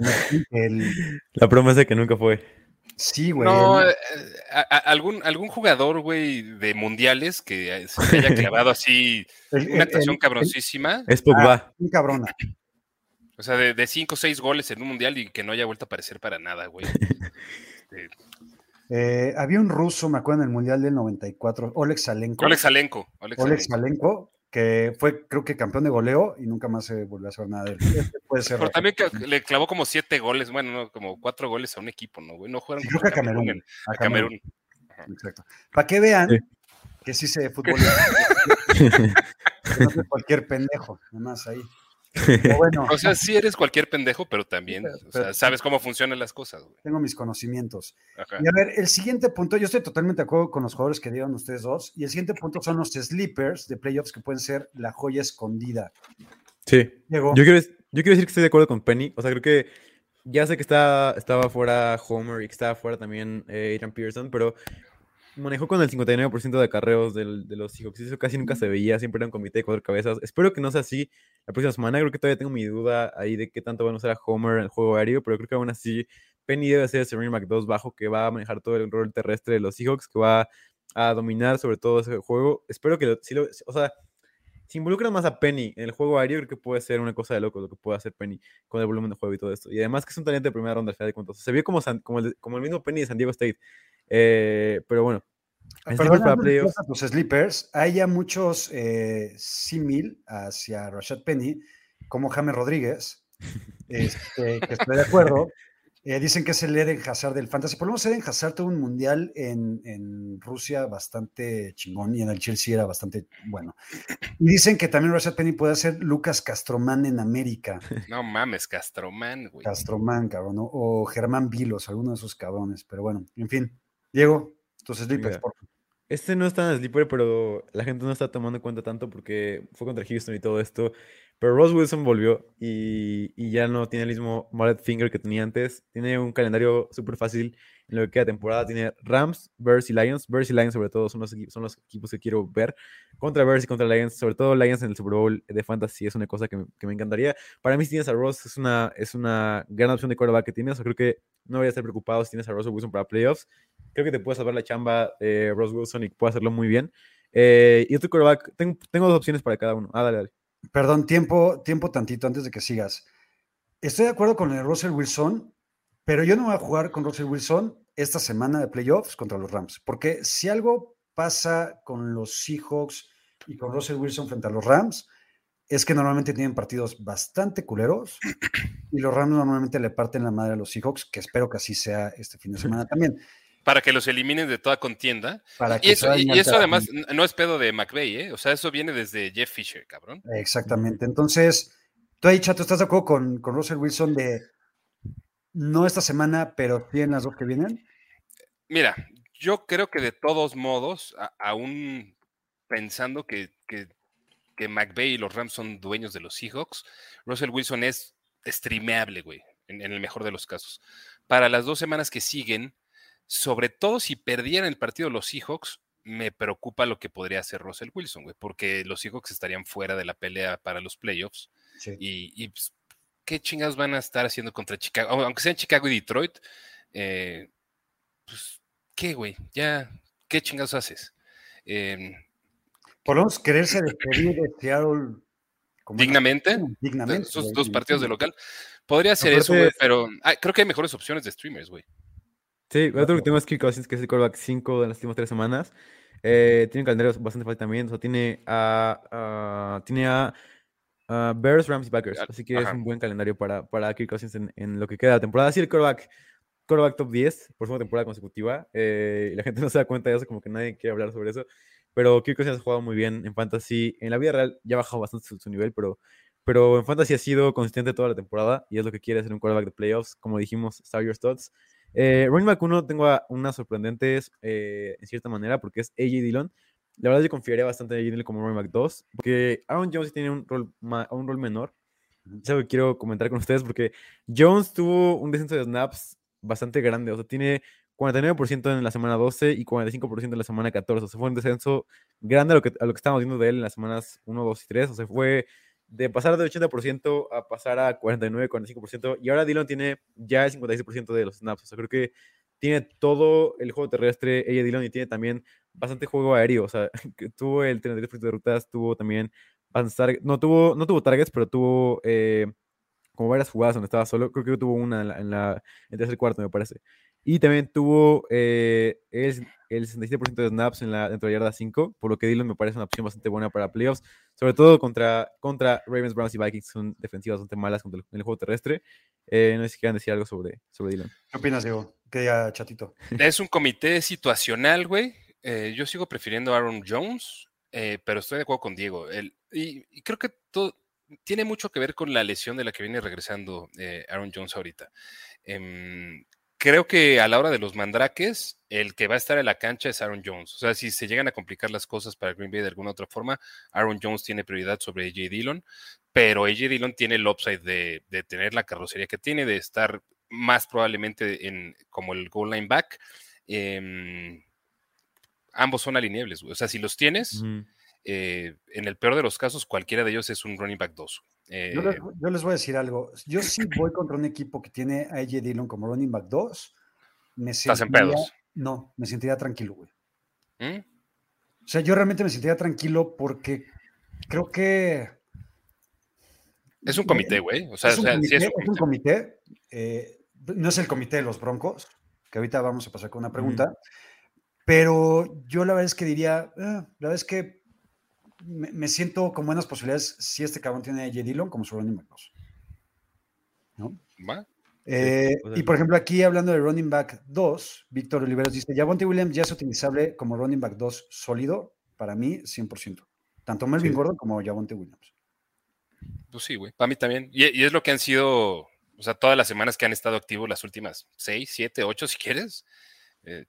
el- La promesa que nunca fue. Sí, güey. No, eh, a- a- algún, algún jugador, güey, de mundiales que eh, se haya clavado así el- una actuación el- cabroncísima, Es Pogba. un cabrona. o sea, de, de cinco o seis goles en un mundial y que no haya vuelto a aparecer para nada, güey. Este, Eh, había un ruso, me acuerdo, en el Mundial del 94, Oleg Salenko. Oleg Salenko. Oleg Oleg Salenko. Que fue, creo que campeón de goleo y nunca más se volvió a saber nada de él. Este puede ser. Pero también que le clavó como siete goles, bueno, no, como cuatro goles a un equipo, ¿no, güey? No jugaron Sí, creo contra que a Camerún. en- a a Camerún. Exacto. Para que vean Sí. que sí se fútbol. no cualquier pendejo, nomás ahí. Bueno, O sea, sí eres cualquier pendejo, pero también, pero- o sea, pero- sabes cómo funcionan las cosas, güey. tengo mis conocimientos. Ajá. Y a ver, el siguiente punto, yo estoy totalmente de acuerdo con los jugadores que dieron ustedes dos, y el siguiente punto son los sleepers de playoffs que pueden ser la joya escondida. Sí. Diego, Yo quiero, yo quiero decir que estoy de acuerdo con Penny. O sea, creo que ya sé que está, estaba fuera Homer y que estaba fuera también eh, Adrian Pearson, pero manejó con el 59% de acarreos del- de los Seahawks. Eso casi nunca se veía, siempre era un comité de cuatro cabezas. Espero que no sea así la próxima semana. Creo que todavía tengo mi duda ahí de qué tanto van a usar a Homer en el juego aéreo, pero creo que aún así Penny debe ser back 2 bajo que va a manejar todo el rol terrestre de los Seahawks, que va a dominar sobre todo ese juego. Espero que lo, si lo- o sea, si involucran más a Penny en el juego aéreo, creo que puede ser una cosa de loco lo que puede hacer Penny con el volumen de juego y todo esto. Y además que es un talento de primera ronda al final de cuentas. Se vio como, San- como, el, como el mismo Penny de San Diego State. Eh, pero bueno, en Perdón, sleepers para antes de que playoffs. pases a tus sleepers, hay ya muchos eh, símil hacia Rashad Penny, como James Rodríguez, este, que estoy de acuerdo. Eh, dicen que es el Eden Hazard del Fantasy. Por lo menos Eden Hazard tuvo un mundial en, en Rusia bastante chingón y en el Chelsea era bastante bueno. Y dicen que también Rashad Penny puede ser Lucas Castromán en América. No mames, Castromán, güey. Castromán, cabrón, ¿no? o Germán Vilos, alguno de esos cabrones. Pero bueno, en fin. Diego, tus sleepers, por favor. Este no está en sleeper, pero la gente no está tomando en cuenta tanto porque fue contra Houston y todo esto. Pero Ross Wilson volvió y, y ya no tiene el mismo mallet finger que tenía antes. Tiene un calendario súper fácil en lo que queda temporada. Tiene Rams, Bears y Lions. Bears y Lions, sobre todo, son los, equipos que quiero ver. Contra Bears y contra Lions. Sobre todo Lions en el Super Bowl de Fantasy es una cosa que me, encantaría. Para mí, si tienes a Ross, es una, es una gran opción de quarterback que tienes. Creo que no voy a estar preocupado si tienes a Russell Wilson para playoffs. Creo que te puede salvar la chamba eh, Ross Wilson y puede hacerlo muy bien. Eh, y otro quarterback, tengo, tengo dos opciones para cada uno. Ah, dale, dale. Perdón, tiempo, tiempo tantito antes de que sigas. Estoy de acuerdo con el Russell Wilson, pero yo no voy a jugar con Russell Wilson esta semana de playoffs contra los Rams, porque si algo pasa con los Seahawks y con Russell Wilson frente a los Rams, es que normalmente tienen partidos bastante culeros y los Rams normalmente le parten la madre a los Seahawks, que espero que así sea este fin de semana también. Para que los eliminen de toda contienda. Para Y que eso, y- vayan y eso además no es pedo de McVeigh, ¿eh? O sea, eso viene desde Jeff Fisher, cabrón. Exactamente. Entonces, tú ahí, Chato, ¿estás de acuerdo con, con Russell Wilson de no esta semana, pero sí en las dos que vienen? Mira, yo creo que de todos modos, a- aún pensando que, que, que McVay y los Rams son dueños de los Seahawks, Russell Wilson es streameable, güey, en, en el mejor de los casos. Para las dos semanas que siguen, sobre todo si perdieran el partido los Seahawks, me preocupa lo que podría hacer Russell Wilson, güey, porque los Seahawks estarían fuera de la pelea para los playoffs. Sí. Y, y, pues, ¿qué chingados van a estar haciendo contra Chicago? Au- Aunque sean Chicago y Detroit, eh, pues, ¿qué, güey? Ya, ¿qué chingados haces? Em, menos quererse despedir de Seattle dignamente, dignamente. esos dos partidos de local. Podría ser eso, güey, pero ah, creo que hay mejores opciones de streamers, güey. Sí, otro que tengo es Kirk Cousins, que es el quarterback 5 de las últimas tres semanas. Eh, tiene un calendario bastante fácil también. O sea, tiene a, a- tiene a, a Bears, Rams y Packers. Así que es Ajá. un buen calendario para, para Kirk Cousins en, en lo que queda de temporada. Sí, el quarterback, quarterback top 10 por segunda temporada consecutiva. eh, la gente no se da cuenta de eso, como que nadie quiere hablar sobre eso. Pero Kirk Cousins ha jugado muy bien en Fantasy. En la vida real ya ha bajado bastante su, su nivel, pero, pero en Fantasy ha sido consistente toda la temporada. Y es lo que quiere hacer un quarterback de playoffs. Como dijimos, Star Your Studs. Eh, running back 1 tengo a unas sorprendentes eh, en cierta manera porque es AJ Dillon. La verdad yo confiaría bastante en Dillon como running back 2 porque Aaron Jones tiene un rol, un rol menor. Es algo que quiero comentar con ustedes porque Jones tuvo un descenso de snaps bastante grande. O sea, tiene 49% en la semana 12 y 45% en la semana 14. O sea, fue un descenso grande a lo que, a lo que estábamos viendo de él en las semanas 1, 2 y 3. O sea, fue de pasar de 80% a pasar a 49, 45%. Y ahora Dillon tiene ya el 56% de los snaps. O sea, creo que tiene todo el juego terrestre ella Dillon y tiene también bastante juego aéreo. O sea, que tuvo el 33% de rutas, tuvo también bastantes targets. No tuvo, no tuvo targets, pero tuvo eh, como varias jugadas donde estaba solo. Creo que tuvo una en, la, en, la, en el tercer cuarto, me parece. Y también tuvo eh, el, el 67% de snaps en la, dentro de la yarda 5, por lo que Dillon me parece una opción bastante buena para playoffs, sobre todo contra, contra Ravens, Browns y Vikings, son defensivas bastante malas contra el, en el juego terrestre. Eh, no sé si quieran decir algo sobre, sobre Dillon. ¿Qué opinas, Diego? Que diga Chatito. Es un comité situacional, güey. Eh, yo sigo prefiriendo a Aaron Jones, eh, pero estoy de acuerdo con Diego. Y, creo que todo tiene mucho que ver con la lesión de la que viene regresando eh, Aaron Jones ahorita. Eh, creo que a la hora de los mandraques, el que va a estar en la cancha es Aaron Jones. O sea, si se llegan a complicar las cosas para Green Bay de alguna otra forma, Aaron Jones tiene prioridad sobre AJ Dillon, pero AJ Dillon tiene el upside de, de tener la carrocería que tiene, de estar más probablemente en, como el goal line back. Em, ambos son alineables, güey. O sea, si los tienes, eh, en el peor de los casos, cualquiera de ellos es un running back 2. Yo les, yo les voy a decir algo. Yo sí voy contra un equipo que tiene a AJ Dillon como running back 2. Me Estás en sentiría- pedos. No, me sentiría tranquilo, güey. ¿Mm? O sea, yo realmente me sentiría tranquilo porque creo que. Es un comité, güey. O sea, es un o sea, sí comité. es un es un comité. comité, eh, no es el comité de los Broncos, que ahorita vamos a pasar con una pregunta. Pero yo la verdad es que diría, ah, la verdad es que me, me siento con buenas posibilidades si este cabrón tiene a AJ Dillon como su running back 2. ¿no? ¿Va? Eh, y por ejemplo, aquí hablando de running back 2, Víctor Oliveros dice: Javonte Williams ya es utilizable como running back 2 sólido. Para mí, 100%. Tanto Melvin Sí. Gordon como Javonte Williams. Pues sí, güey. Para mí también. Y, y es lo que han sido, o sea, todas las semanas que han estado activos, las últimas seis, siete, ocho, si quieres. eh,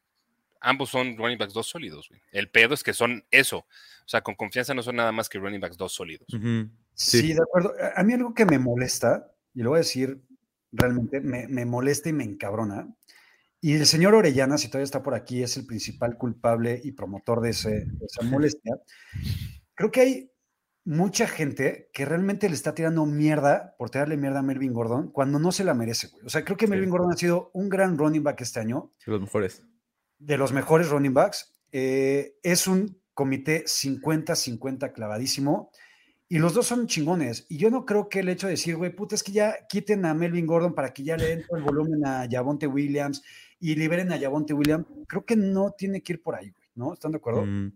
ambos son running backs dos sólidos, güey. El pedo es que son eso. O sea, con confianza no son nada más que running backs dos sólidos. Ujú. Sí, Sí. de acuerdo. A- mí algo que me molesta, y lo voy a decir realmente, me, me molesta y me encabrona. Y el señor Orellana, si todavía está por aquí, es el principal culpable y promotor de, ese- de esa molestia. Creo que hay mucha gente que realmente le está tirando mierda por tirarle mierda a Melvin Gordon cuando no se la merece, güey. O sea, creo que Sí. Melvin Gordon ha sido un gran running back este año, De los mejores. De los mejores running backs. Eh, es un comité 50-50 clavadísimo. Y los dos son chingones. Y yo no creo que el hecho de decir, güey, puta, es que ya quiten a Melvin Gordon para que ya le den todo el volumen a Javonte Williams y liberen a Javonte Williams, creo que no tiene que ir por ahí, ¿no? ¿Están de acuerdo? Mm,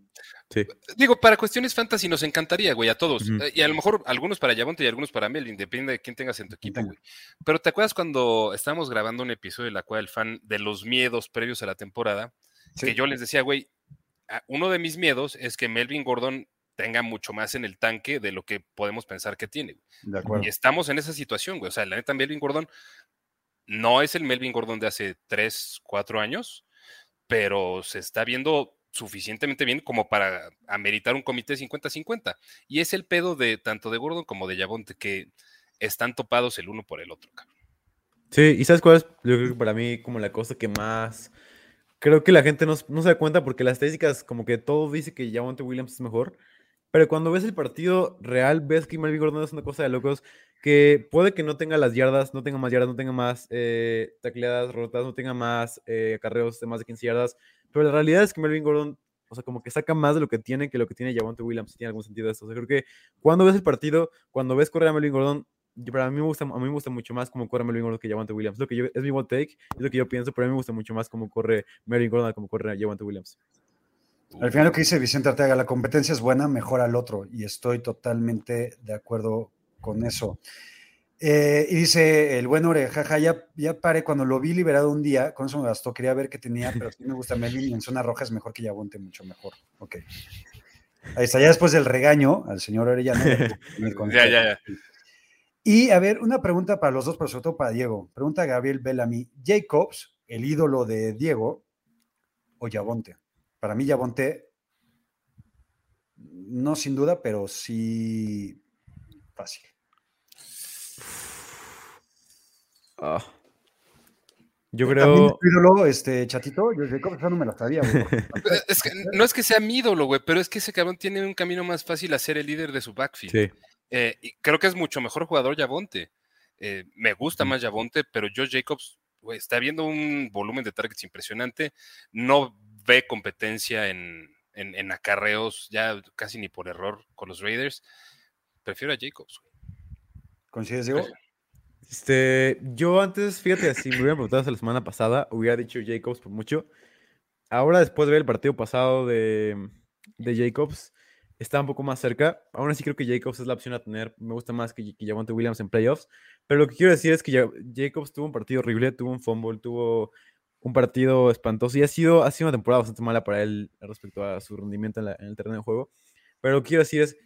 Sí. Digo, para cuestiones fantasy nos encantaría, güey, a todos. Eh, Y a lo mejor algunos para Yavonte y algunos para Melvin, depende de quién tengas en tu equipo, güey. Pero ¿te acuerdas cuando estábamos grabando un episodio de la cual el fan de los miedos previos a la temporada? Sí. Que yo les decía, güey, uno de mis miedos es que Melvin Gordon tenga mucho más en el tanque de lo que podemos pensar que tiene. güey. De acuerdo. Y estamos en esa situación, güey. O sea, la neta, Melvin Gordon no es el Melvin Gordon de hace 3, 4 años, pero se está viendo suficientemente bien como para ameritar un comité 50-50. Y es el pedo de tanto de Gordon como de Yavonte, que están topados el uno por el otro. Sí, y ¿sabes cuál es? Yo creo que para mí como la cosa que más... Creo que la gente no, no se da cuenta porque las estadísticas como que todo dice que Javonte Williams es mejor, pero cuando ves el partido real ves que Melvin Gordon es una cosa de locos que puede que no tenga las yardas, no tenga más yardas, no tenga más eh, tacleadas rotas, no tenga más eh, acarreos de más de 15 yardas, pero la realidad es que Melvin Gordon, o sea, como que saca más de lo que tiene que lo que tiene Javonte Williams, si tiene algún sentido esto. O sea, creo que cuando ves el partido, cuando ves correr a Melvin Gordon, para mí me gusta, mucho más cómo corre Melvin Gordon que Javante Williams. Es mi hot take, es lo que yo pienso, pero a mí me gusta mucho más cómo corre Melvin Gordon cómo corre Javante Williams. Al final lo que dice Vicente Arteaga, la competencia es buena, mejora al otro. Y estoy totalmente de acuerdo con eso. Eh, y dice el buen Ore, jaja, ya, ya paré, cuando lo vi liberado un día, con eso me bastó, quería ver qué tenía, pero sí me gusta Melvin y en zona roja es mejor que Yabonte, mucho mejor. Ok. Ahí está, ya después del regaño al señor Orellano. Ya, ya, ya. Y a ver, una pregunta para los dos, pero sobre todo para Diego. Pregunta Gabriel Bellamy. Jacobs, el ídolo de Diego, o Yabonte. Para mí, Yabonte, no sin duda, pero sí fácil. Ah. Yo También creo... tu ídolo, este chatito, yo Jacobs, esa no me la sabía. güey. Es que, no es que sea mi ídolo, güey, pero es que ese cabrón tiene un camino más fácil a ser el líder de su backfield. Sí. Eh, y creo que es mucho mejor jugador Yavonte. Eh, me gusta más Yavonte, pero Josh Jacobs güey, está viendo un volumen de targets impresionante. No ve competencia en, en- en acarreos, ya casi ni por error con los Raiders. Prefiero a Jacobs. güey. ¿Coincides, Diego? Este, yo antes, fíjate, si me hubieran preguntado la semana pasada, hubiera dicho Jacobs por mucho. Ahora, después de ver el partido pasado de, de Jacobs, está un poco más cerca. Aún así creo que Jacobs es la opción a tener. Me gusta más que, que Javonte Williams en playoffs. Pero lo que quiero decir es que Ja- Jacobs tuvo un partido horrible, tuvo un fumble, tuvo un partido espantoso y ha sido, ha sido una temporada bastante mala para él respecto a su rendimiento en, en el terreno de juego. Pero lo que quiero decir es,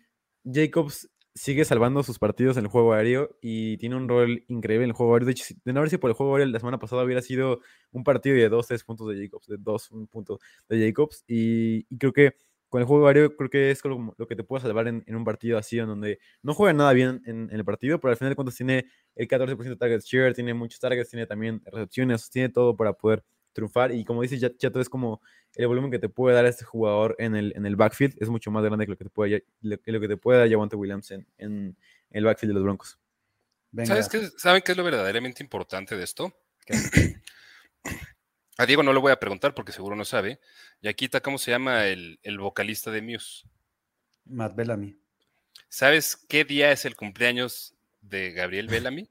Jacobs sigue salvando sus partidos en el juego aéreo y tiene un rol increíble en el juego aéreo. De hecho, si- de no haber sido por el juego aéreo la semana pasada hubiera sido un partido de 2, 3 puntos de Jacobs, de 2, un punto de Jacobs. Y, creo que con el juego aéreo creo que es como lo que te puede salvar en, en un partido así, en donde no juega nada bien en, en el partido, pero al final de cuentas tiene el 14% de target share, tiene muchos targets, tiene también recepciones, tiene todo para poder triunfar. Y como dice Chato, es como el volumen que te puede dar este jugador en el, en el backfield es mucho más grande que lo que te puede, lo, lo que te puede dar Javante Williams en, en, el backfield de los Broncos. Venga. ¿Sabes qué, ¿Saben qué es lo verdaderamente importante de esto? A Diego no le voy a preguntar porque seguro no sabe. Yaquita, ¿cómo se llama el, el vocalista de Muse? Matt Bellamy. ¿Sabes qué día es el cumpleaños de Gabriel Bellamy?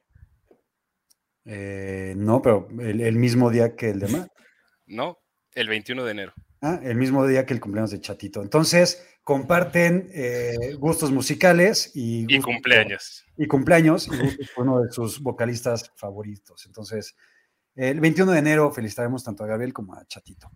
Eh, no, pero el, el mismo día que el de Matt. No, el 21 de enero. Ah, el mismo día que el cumpleaños de Chatito. Entonces, comparten eh, gustos musicales y, gustos cumpleaños. y cumpleaños y gustos uno de sus vocalistas favoritos. Entonces, el 21 de enero felicitaremos tanto a Gabriel como a Chatito.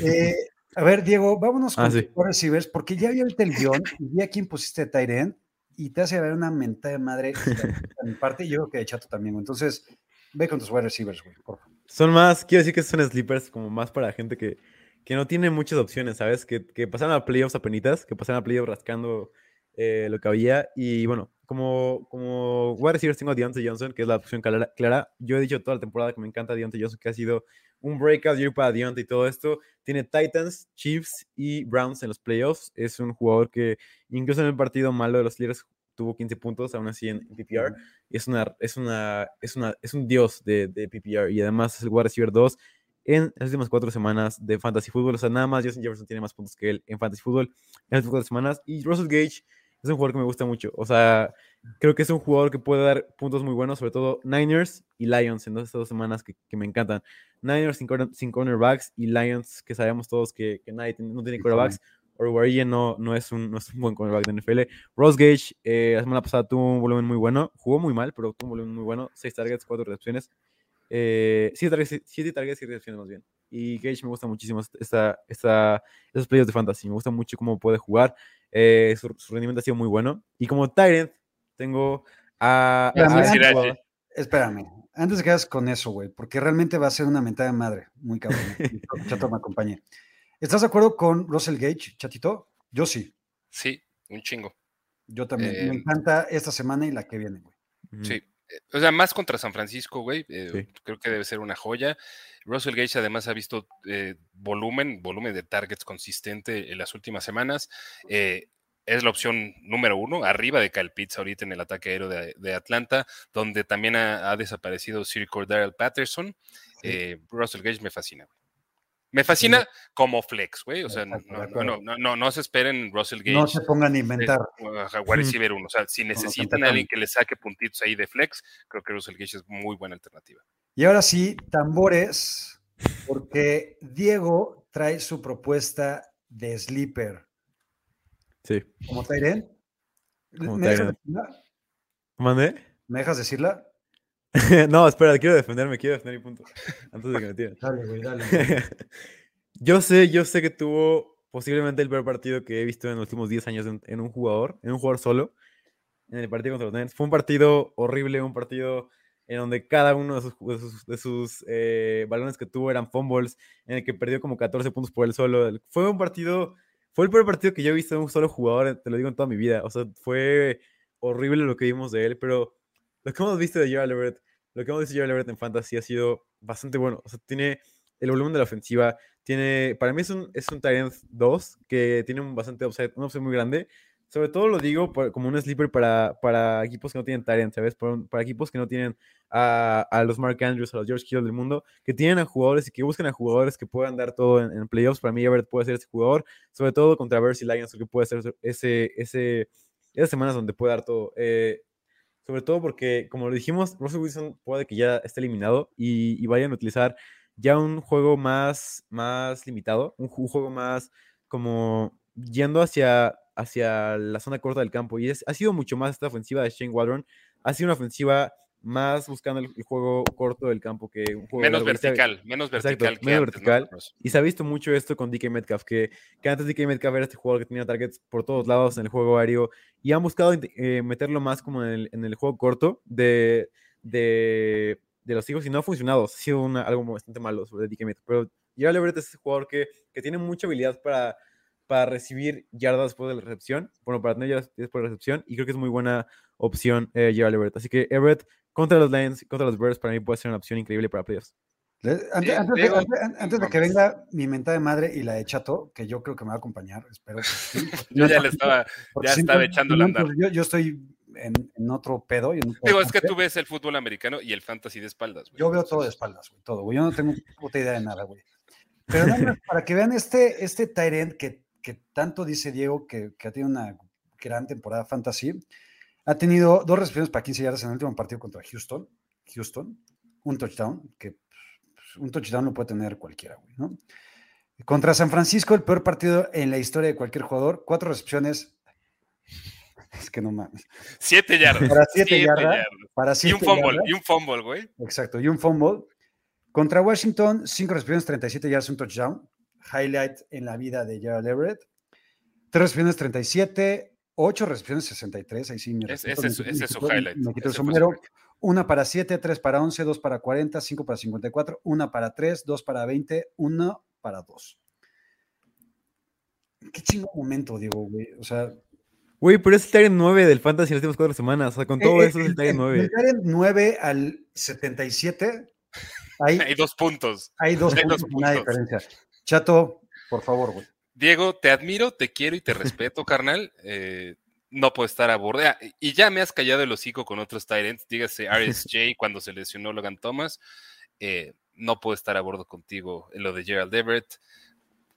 Eh, a ver, Diego, vámonos con Ah, sí. tus wide receivers, porque ya vi ahorita el guion y vi a quién pusiste end y te hace ver una mentada de madre de mi parte y yo creo que de Chato también. Entonces, ve con tus wide receivers, güey, por favor. Son más, quiero decir que son sleepers como más para gente que, que no tiene muchas opciones, ¿sabes? Que, que pasaron a playoffs a que pasaron a playoffs rascando eh, lo que había. Y bueno, como, como wide receivers tengo a Deontay Johnson, que es la opción clara, clara. Yo he dicho toda la temporada que me encanta Deontay Johnson, que ha sido un breakout year para Deontay y todo esto. Tiene Titans, Chiefs y Browns en los playoffs. Es un jugador que incluso en el partido malo de los Steelers tuvo 15 puntos, aún así en PPR. Y es, una, es, una, es, una, es un dios de, de PPR y además es el wide receiver 2 en las últimas cuatro semanas de Fantasy Football. O sea, nada más Justin Jefferson tiene más puntos que él en Fantasy Football en las últimas cuatro semanas. Y Russell Gage es un jugador que me gusta mucho. O sea, creo que es un jugador que puede dar puntos muy buenos, sobre todo Niners y Lions en dos- estas dos semanas que, que me encantan. Niners sin, corner- sin cornerbacks y Lions que sabemos todos que, que nadie no tiene cornerbacks. Oruguarilla no, no, es un, no es un buen cornerback de NFL. Ross Gage eh, la semana pasada tuvo un volumen muy bueno. Jugó muy mal, pero tuvo un volumen muy bueno. 6 targets, 4 recepciones. Eh, 7 targets, 7 targets y recepciones más bien. Y Gage me gusta muchísimo esta, esta, esos playoffs de fantasy. Me gusta mucho cómo puede jugar. Eh, su, su rendimiento ha sido muy bueno. Y como Tyrant, tengo a. A- Ah, sí, antes-. Espérame, antes que hagas con eso, güey, porque realmente va a ser una mentada de madre, muy cabrón. Chato me acompañe. ¿Estás de acuerdo con Russell Gage, Chatito? Yo sí, Sí, un chingo. yo también. Eh, me encanta esta semana y la que viene, güey. Sí. Eh, O sea, más contra San Francisco, güey. eh, Sí. Creo que debe ser una joya. Russell Gage además ha visto eh, volumen, volumen de targets consistente en las últimas semanas. Eh, es la opción número uno, arriba de Kyle Pitts ahorita en el ataque aéreo de, de Atlanta, donde también ha, ha desaparecido Sir Cordell Patterson. Eh, Russell Gage me fascina, güey. Me fascina como flex, güey. O sea, no, Exacto, no, no, no, no, no se esperen Russell Gage. No se pongan a inventar. Ajá, wide receiver uno. O sea, si necesitan a alguien que le saque puntitos ahí de flex, creo que Russell Gage es muy buena alternativa. Y ahora sí, tambores, porque Diego trae su propuesta de sleeper. Sí. ¿Como Tyren? ¿Me, dejas decirla? ¿Mande? ¿Me dejas decirla? no, espera, quiero defenderme, quiero defender mi punto. Antes de que me tiren. Dale, güey, dale. yo sé, yo sé que tuvo posiblemente el peor partido que he visto en los últimos 10 años en, en un jugador, en un jugador solo, en el partido contra los Nets. Fue un partido horrible, un partido en donde cada uno de sus, de sus, de sus, eh, balones que tuvo eran fumbles, en el que perdió como 14 puntos por él solo. Fue un partido, fue el peor partido que yo he visto de un solo jugador, te lo digo en toda mi vida. O sea, fue horrible lo que vimos de él, pero lo que hemos visto de Gerald Everett, lo que hemos visto de Gerald Everett en Fantasy ha sido bastante bueno. O sea, tiene el volumen de la ofensiva, tiene, para mí es un, es un Tyrant 2 que tiene un bastante upside, un upside muy grande. Sobre todo lo digo por- como un sleeper para, para equipos que no tienen Tyrant, ¿sabes? Para, para equipos que no tienen a, a los Mark Andrews, a los George Kittle del mundo, que tienen a jugadores y que buscan a jugadores que puedan dar todo en, en playoffs. Para mí, Everett puede ser ese jugador, sobre todo contra Versi Lions, que puede ser ese, ese, esas semanas donde puede dar todo. Eh, sobre todo porque, como lo dijimos, Russell Wilson puede que ya esté eliminado y, vayan a utilizar ya un juego más, más limitado, un, un juego más como yendo hacia, hacia la zona corta del campo. Y es, ha sido mucho más esta ofensiva de Shane Waldron. Ha sido una ofensiva más buscando el, el juego corto del campo que un juego Menos largo. Vertical, menos Exacto, vertical que menos antes, ¿no? vertical. Russell? y se ha visto mucho esto con DK Metcalf, que, que antes DK Metcalf era este jugador que tenía targets por todos lados en el juego aéreo y han buscado eh, meterlo más como en el, en el juego corto de, de, de los hijos y no ha funcionado. Ha sido una- algo bastante malo sobre DK Metcalf. Pero Gerald Everett es ese jugador que, que tiene mucha habilidad para, para recibir yardas después de la recepción. Bueno, para tener yardas después de la recepción. Y creo que es muy buena opción eh, Gerald Everett. Así que Everett contra los Lions, contra los Bears, para mí puede ser una opción increíble para playoffs. Antes, Sí, antes de, antes- antes de que venga mi mentada de madre y la de Chato, que yo creo que me va a acompañar, espero que sí. Yo ya le estaba, ya estaba no, echándole a si no, andar. Yo, yo estoy en, en otro pedo. y en otro Digo, es que tú ves el fútbol americano y el fantasy de espaldas, güey. Yo veo todo de espaldas, güey, todo, güey. Yo no tengo puta idea de nada, güey. Pero nada más para que vean este, este tight end que, que tanto dice Diego que, que ha tenido una gran temporada fantasy, ha tenido dos recepciones para 15 yardas en el último partido contra Houston, Houston, un touchdown, que pues, un touchdown lo puede tener cualquiera, güey, ¿no? Contra San Francisco, el peor partido en la historia de cualquier jugador, cuatro recepciones. Es que no mames. Siete yardas. Para siete siete yardas, Para Y un siete fumble, yardas. y un fumble, güey. Exacto, y un fumble. Contra Washington, 5 recepciones, 37 yardas, un touchdown. Highlight en la vida de Gerald Everett. 3 recepciones, 37. 8 recepciones, 63. Ahí sí, mi Es- respeto, ese es- me quito- ese me es su quito- highlight, Me quito el sombrero. Una para 7, 3 para 11, 2 para 40, 5 para 54, una para 3, 2 para 20, 1 para 2. Qué chingo momento, Diego, güey. O sea, Güey, pero es el Tyrant 9 del Fantasy en las últimas cuatro semanas. O sea, con todo eh, eso es el el- Tyrant el- 9. del Tyrant 9 al 77, hay, Hay dos puntos. hay dos hay dos puntos, una puntos. diferencia. Chato, por favor, güey. Diego, te admiro, te quiero y te respeto, carnal. Eh, no puedo estar a bordo. Ah, Y ya me has callado el hocico con otros Tyrants. Dígase RSJ cuando se lesionó Logan Thomas. Eh, no puedo estar a bordo contigo en lo de Gerald Everett.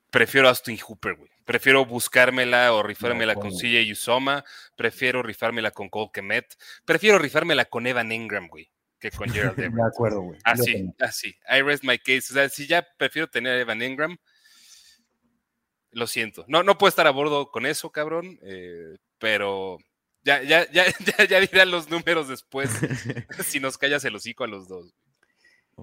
Prefiero Austin Hooper, güey. Prefiero buscármela o rifármela con acuerdo. CJ Usoma. Prefiero rifármela con Cole Kemet. Prefiero rifármela con Evan Ingram, güey, que con Gerald Everett. De acuerdo, güey. Así, así. I rest my case. O sea, si ya prefiero tener a Evan Ingram, lo siento. No, no puedo estar a bordo con eso, cabrón. eh, pero ya, ya, ya, ya, ya dirán los números después. si nos callas el hocico a los dos.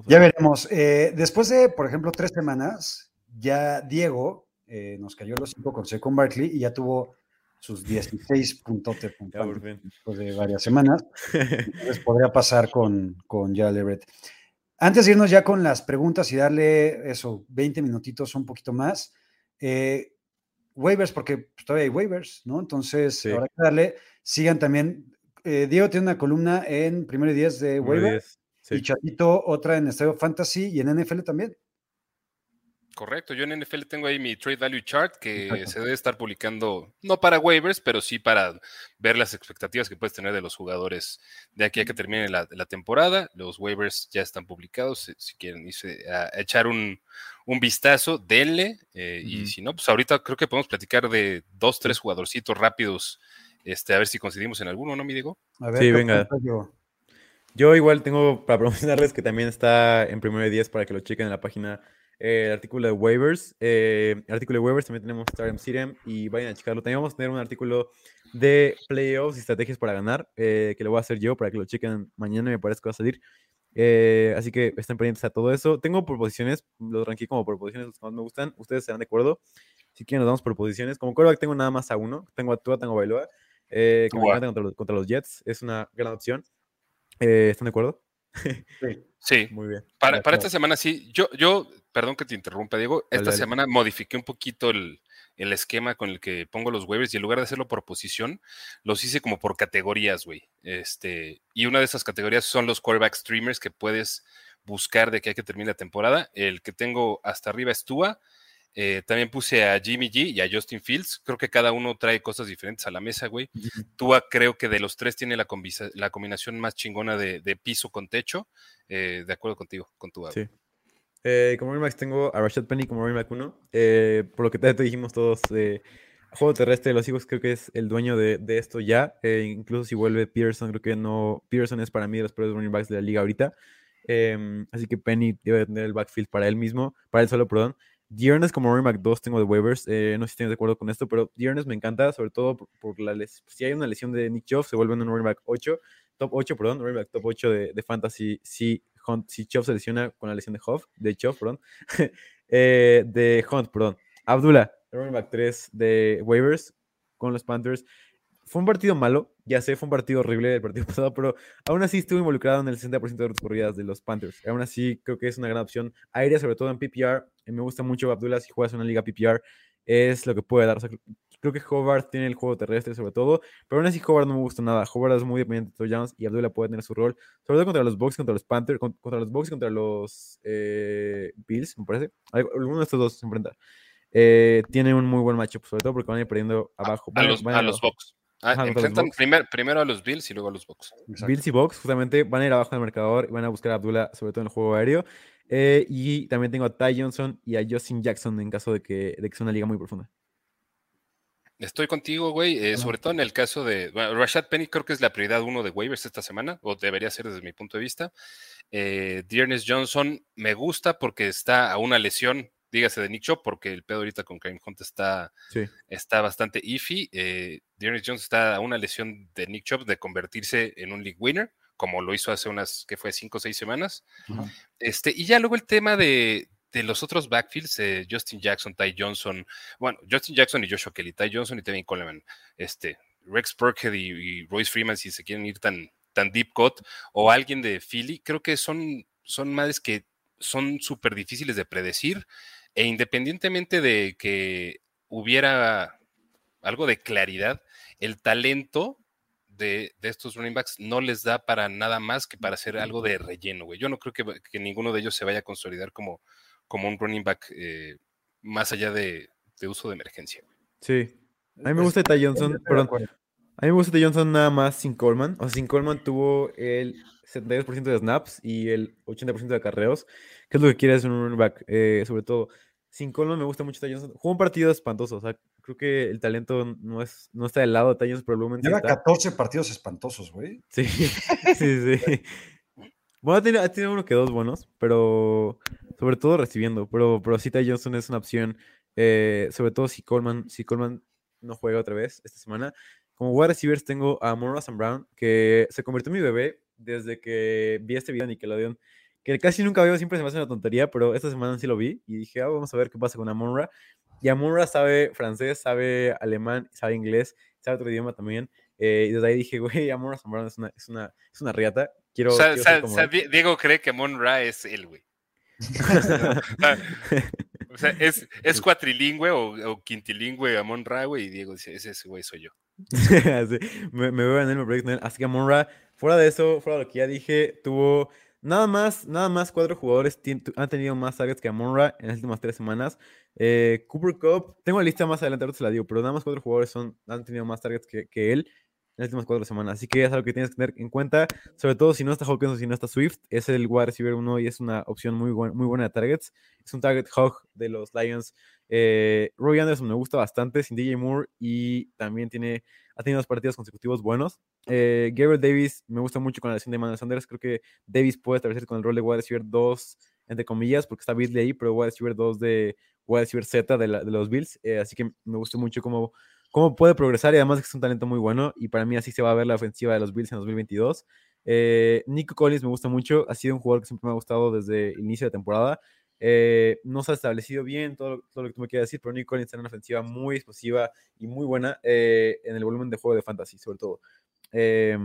Ya veremos. Eh, después de, por ejemplo, tres semanas, ya Diego eh, nos cayó los cinco con con Barkley y ya tuvo sus 16 puntotes Ya, después de varias semanas. Entonces podría pasar con, con Gerald Everett. Antes de irnos ya con las preguntas y darle eso, 20 minutitos, un poquito más. Eh, waivers, porque pues, todavía hay waivers, ¿no? Entonces, Sí. habrá que darle. Sigan también. eh, Diego tiene una columna en primero y 10 de waivers 10. y. Chatito otra en Estadio Fantasy y en NFL también. Correcto. Yo en NFL tengo ahí mi Trade Value Chart que Exacto. se debe estar publicando, no para waivers, pero sí para ver las expectativas que puedes tener de los jugadores de aquí a que termine la, la temporada. Los waivers ya están publicados. Si, si quieren irse a echar un, un vistazo, denle. eh, Y Ujú. si no, pues ahorita creo que podemos platicar de dos, tres jugadorcitos rápidos. Este, a ver si coincidimos en alguno, ¿no, mi Diego? A ver, Sí, ¿qué venga. Diego? Yo igual tengo para promocionarles que también está en primero de 10 para que lo chequen en la página eh, el artículo de waivers. Eh, el artículo de waivers también tenemos Stardom Serum y vayan a checarlo. También vamos a tener un artículo de playoffs y estrategias para ganar eh, que lo voy a hacer yo para que lo chequen mañana, me parece que va a salir. Eh, así que estén pendientes a todo eso. Tengo proposiciones, los ranqué como proposiciones, los que más me gustan. Ustedes estarán de acuerdo. Si quieren, nos damos por posiciones. Como quarterback tengo nada más a uno. Tengo a Tua, tengo a Bailoa, eh, que me Tua. encanta contra los, contra los Jets. Es una gran opción. Eh, ¿Están de acuerdo? Sí. Sí, Muy bien. Para, para esta semana sí, yo, yo, perdón que te interrumpa, Diego, Dale, esta dale. semana modifiqué un poquito el, el esquema con el que pongo los waivers y en lugar de hacerlo por posición, los hice como por categorías, güey. Este, y una de esas categorías son los quarterback streamers que puedes buscar de que hay que terminar la temporada. El que tengo hasta arriba es Tua. Eh, también puse a Jimmy G y a Justin Fields. Creo que cada uno trae cosas diferentes a la mesa, güey. Tua creo que de los tres tiene la, la combinación más chingona de, de piso con techo. Eh, de acuerdo contigo, con Tua. Sí. Eh, como backs tengo a Rashad Penny como back 1. Eh, por lo que te, dijimos todos, eh, juego terrestre de los Eagles creo que es el dueño de, esto ya. Eh, incluso si vuelve Pearson, creo que no. Pearson es para mí de los peores running backs de la liga ahorita. Em, así que Penny debe tener el backfield para él mismo, para él solo, perdón. Dearness como running back 2 tengo de waivers. no sé si estén de acuerdo con esto, pero Dearness me encanta, sobre todo por, Si hay una lesión de Nick Chubb, se vuelve un running back 8, top 8, perdón, running back top 8 de, de fantasy. Si, Si Chubb se lesiona con la lesión de Huff, de Chubb, perdón. eh, de Hunt, perdón. Abdullah, running back 3 de waivers con los Panthers. Fue un partido malo, ya sé, fue un partido horrible el partido pasado, pero aún así estuvo involucrado en el 60% de las corridas de los Panthers. Aún así creo que es una gran opción aérea, sobre todo en PPR. Me gusta mucho Abdullah si juegas en una liga PPR. es lo que puede dar. Creo que Hobart tiene el juego terrestre sobre todo, pero aún así Hobart no me gusta nada. Hobart es muy dependiente de touchdowns y Abdullah puede tener su rol, sobre todo contra los Bucks, contra los Panthers, con- contra los Bucks y contra los eh, Bills, me parece. Al- Alguno de estos dos se enfrenta. Eh, tiene un muy buen matchup, sobre todo porque van a ir perdiendo abajo. A van los, van a a ir los abajo. Bucks. Ah, enfrentan primer- primero a los Bills y luego a los Bucks. Exacto. Bills y Bucks justamente van a ir abajo del marcador y van a buscar a Abdullah, sobre todo en el juego aéreo. Eh, y también tengo a Ty Johnson y a Justin Jackson en caso de que, de que sea una liga muy profunda. Estoy contigo, güey, eh, sobre todo en el caso de bueno, Rashad Penny, creo que es la prioridad uno de waivers esta semana, o debería ser desde mi punto de vista. Eh, Dearness Johnson me gusta porque está a una lesión, dígase de Nick Chubb, porque el pedo ahorita con Kareem Hunt está, Sí. está bastante iffy. Eh, Dearness Johnson está a una lesión de Nick Chubb de convertirse en un league winner, como lo hizo hace unas, que fue cinco o seis semanas. Este, y ya luego el tema de, de los otros backfields, eh, Justin Jackson, Ty Johnson, bueno, Justin Jackson y Joshua Kelly, Ty Johnson y Tevin Coleman, este, Rex Burkhead y, Royce Freeman, si se quieren ir tan, tan deep cut, o alguien de Philly, creo que son, son madres que son súper difíciles de predecir, e independientemente de que hubiera algo de claridad, el talento de, de estos running backs no les da para nada más que para hacer algo de relleno, güey. Yo no creo que, que ninguno de ellos se vaya a consolidar como, como un running back eh, más allá de, de uso de emergencia. Sí. A mí me gusta Ty Johnson, perdón. A mí me gusta Ty Johnson nada más sin Coleman. O sea, sin Coleman tuvo el 72% de snaps y el 80% de acarreos, que es lo que quiere hacer un running back, eh, sobre todo. Sin Coleman me gusta mucho Ty Johnson. Jugó un partido espantoso, o sea, creo que el talento no, es, no está del lado de Ty Johnson, pero el Lleva está. 14 partidos espantosos, güey. Sí, sí, sí. Bueno, ha tenido, ha tenido uno que dos buenos, pero sobre todo recibiendo. Pero, pero Ty Johnson es una opción, eh, sobre todo si Coleman, si Coleman no juega otra vez esta semana. Como wide receivers tengo a Monroe Sam Brown, que se convirtió en mi bebé desde que vi este video en Nickelodeon, que casi nunca veo, siempre se me hace una tontería, pero esta semana sí lo vi y dije, ah, vamos a ver qué pasa con Amonra. Y Amonra sabe francés, sabe alemán, sabe inglés, sabe otro idioma también. eh, y desde ahí dije, güey, Amonra Sam Brown es una, es una, es una riata. Quiero, O sea, quiero o sea, ser como o sea, él". Di- Diego cree que Mon Ra es él, güey. O sea, es, es cuatrilingüe o, o quintilingüe Amon Ra, güey, y Diego dice, ese ese güey soy yo. Sí, me, me veo en él, me proyecto en él. Así que Monra, fuera de eso, fuera de lo que ya dije, tuvo nada más, nada más cuatro jugadores han tenido más targets que Monra en las últimas tres semanas. Eh, Cooper Cup, tengo la lista más adelante, ahorita se la digo, pero nada más cuatro jugadores son, han tenido más targets que, que él en las últimas cuatro semanas. Así que es algo que tienes que tener en cuenta, sobre todo si no está Hawkins o si no está Swift, es el wide receiver uno y es una opción muy, muy buena de targets. Es un target hog de los Lions. Eh, Roy Anderson me gusta bastante sin DJ Moore y también tiene ha tenido dos partidos consecutivos buenos. Eh, Gabriel Davis me gusta mucho con la lesión de Emmanuel Sanders. Creo que Davis puede establecer con el rol de wide receiver 2, entre comillas, porque está Beasley ahí, pero wide receiver 2 de wide receiver Z de, la- de los Bills. Eh, así que me gustó mucho cómo, cómo puede progresar y además es un talento muy bueno. Y para mí así se va a ver la ofensiva de los Bills en 2022. Eh, Nico Collins me gusta mucho. Ha sido un jugador que siempre me ha gustado desde el inicio de temporada. Eh, no se ha establecido bien todo, lo- todo lo que tú me quieras decir, pero Nico Collins tiene una ofensiva muy explosiva y muy buena eh, en el volumen de juego de fantasy, sobre todo. Eh,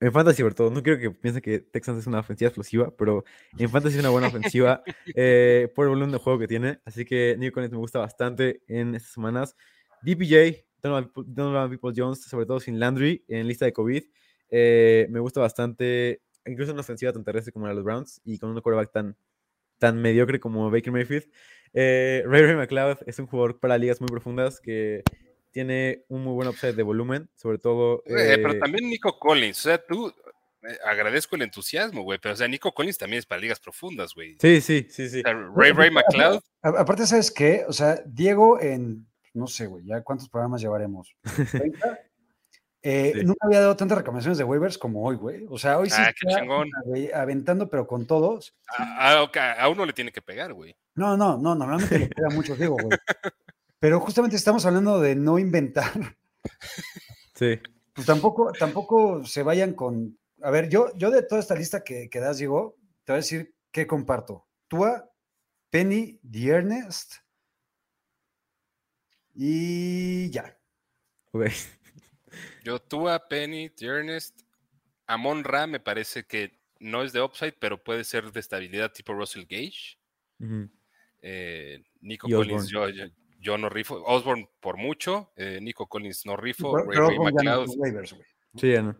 en fantasy, sobre todo. No quiero que piensen que Texans es una ofensiva explosiva, pero en fantasy es una buena ofensiva eh, por el volumen de juego que tiene. Así que Nico Collins me gusta bastante en estas semanas. DPJ, Donovan People- Donovan People Jones, sobre todo sin Landry en lista de COVID. eh, me gusta bastante, incluso en una ofensiva tan terrestre como la de los Browns y con un quarterback tan, tan mediocre como Baker Mayfield. Eh, Ray Ray McLeod es un jugador para ligas muy profundas que tiene un muy buen upside de volumen, sobre todo. Eh, pero también Nico Collins, o sea, tú, agradezco el entusiasmo, güey, pero o sea, Nico Collins también es para ligas profundas, güey. Sí, sí, sí, sí. O sea, Ray Ray McLeod, Aparte, ¿sabes qué? O sea, Diego en, no sé, güey, ya cuántos programas llevaremos. ¿30? Eh, Sí. Nunca había dado tantas recomendaciones de waivers como hoy, güey. O sea, hoy sí Ah, está, aventando, pero con todos. a, a- ok, a uno le tiene que pegar, güey. No, no, no, normalmente le queda mucho Diego, güey. Pero justamente estamos hablando de no inventar. Sí. Pues tampoco, tampoco se vayan con. A ver, yo, yo de toda esta lista que, que das, Diego, te voy a decir qué comparto. Tua, Penny, The Ernest y ya. ok. Yo, Tua, Penny, Ernest, Amon Ra me parece que no es de upside, pero puede ser de estabilidad tipo Russell Gage. Eh, Nico Y Collins, yo, yo- Yo no rifo. Osborne por mucho. eh, Nico Collins no rifo. Pero- Ray pero Ray McLeod, waivers. Sí, ya no.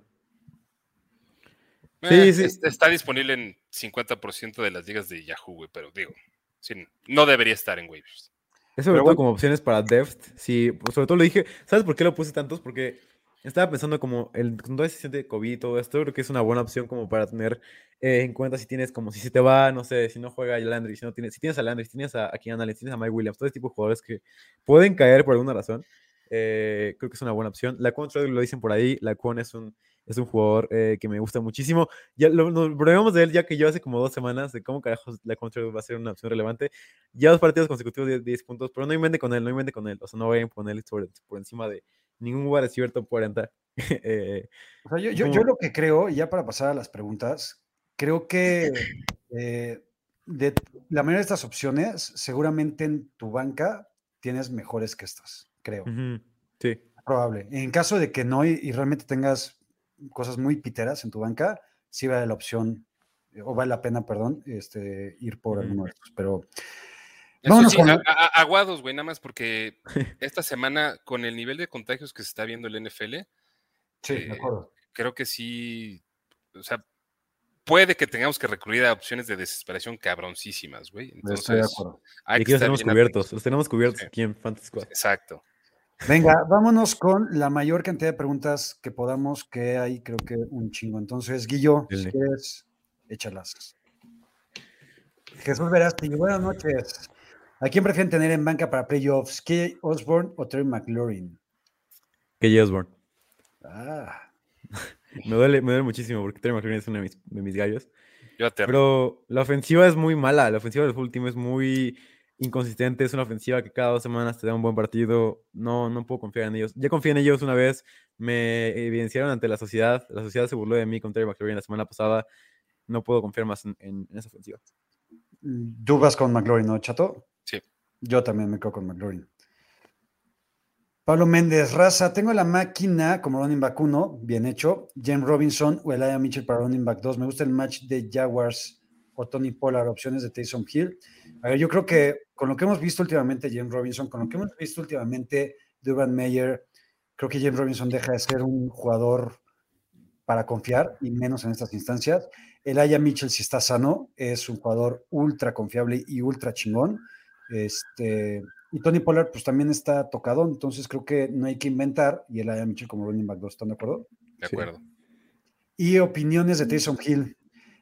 eh, sí, sí. es- Está disponible en 50% de las ligas de Yahoo, güey, pero digo, sí, no debería estar en waivers. Es sobre Pero todo bueno. como opciones para depth. Sí, pues, sobre todo lo dije. ¿Sabes por qué lo puse tantos? Porque estaba pensando como el, con esa situación de COVID y todo esto, creo que es una buena opción como para tener eh, en cuenta si tienes como si se te va, no sé, si no juega a Landry, si no tienes, si tienes a Landry, si tienes a, a Allen, si tienes a Mike Williams, todo ese tipo de jugadores que pueden caer por alguna razón. eh, creo que es una buena opción. La contra lo dicen por ahí, la Con es un, es un jugador eh, que me gusta muchísimo. Ya lo, nos bromeamos de él ya que yo hace como dos semanas de cómo carajos la contra va a ser una opción relevante. Ya dos partidos consecutivos de 10 puntos, pero no invente con él, no invente con él. O sea, no vayan a ponerle sobre- por encima de ningún wide receiver top 40. Eh, O sea, yo, yo- yo lo que creo, y ya para pasar a las preguntas, creo que eh, de la mayoría de estas opciones, seguramente en tu banca tienes mejores que estas, creo. ujú, sí. Probable. En caso de que no y, y realmente tengas cosas muy piteras en tu banca, sí vale la opción, eh, o vale la pena, perdón, este, ir por alguno de estos. Pero Eso Vámonos sí, con- a- a- aguados, güey, nada más porque esta semana, con el nivel de contagios que se está viendo el NFL, sí, Eh, de acuerdo. creo que sí, o sea, puede que tengamos que recurrir a opciones de desesperación cabroncísimas, güey. Estoy de Entonces, acuerdo. hay Y que aquí los tenemos cubiertos. atentos. Los tenemos cubiertos Sí. aquí en Fantasy Squad. Exacto. Venga, vámonos con la mayor cantidad de preguntas que podamos, que hay creo que un chingo. Entonces, Guillo, si Dele. quieres, échalas. Jesús Verasti, buenas noches. ¿A quién prefieren tener en banca para playoffs? ¿Key Osborne o Terry McLaurin? Que Osborne. Ah, Me duele, me duele muchísimo porque Terry McLaurin es uno de mis, de mis gallos. Yo Pero la ofensiva es muy mala. La ofensiva del full team es muy inconsistente. Es una ofensiva que cada dos semanas te da un buen partido. No, no puedo confiar en ellos. Ya confié en ellos una vez. Me evidenciaron ante la sociedad. La sociedad se burló de mí con Terry McLaurin la semana pasada. No puedo confiar más en, en- en esa ofensiva. tú vas con McLaurin, ¿no, Chato? Sí. Yo también me quedo con McLaurin. Pablo Méndez, raza, tengo la máquina como running back 1, bien hecho. James Robinson o Elijah Mitchell para running back 2. Me gusta el match de Jaguars o Tony Pollard, opciones de Taysom Hill. A ver, yo creo que con lo que hemos visto últimamente, James Robinson, con lo que hemos visto últimamente, Durban Meyer, creo que James Robinson deja de ser un jugador para confiar y menos en estas instancias. Elijah Mitchell, si está sano, es un jugador ultra confiable y ultra chingón. Este, y Tony Pollard, pues también está tocado, entonces creo que no hay que inventar. Y Elijah Mitchell como running back 2, ¿están de acuerdo? de Sí. acuerdo. Y opiniones de Taysom Hill.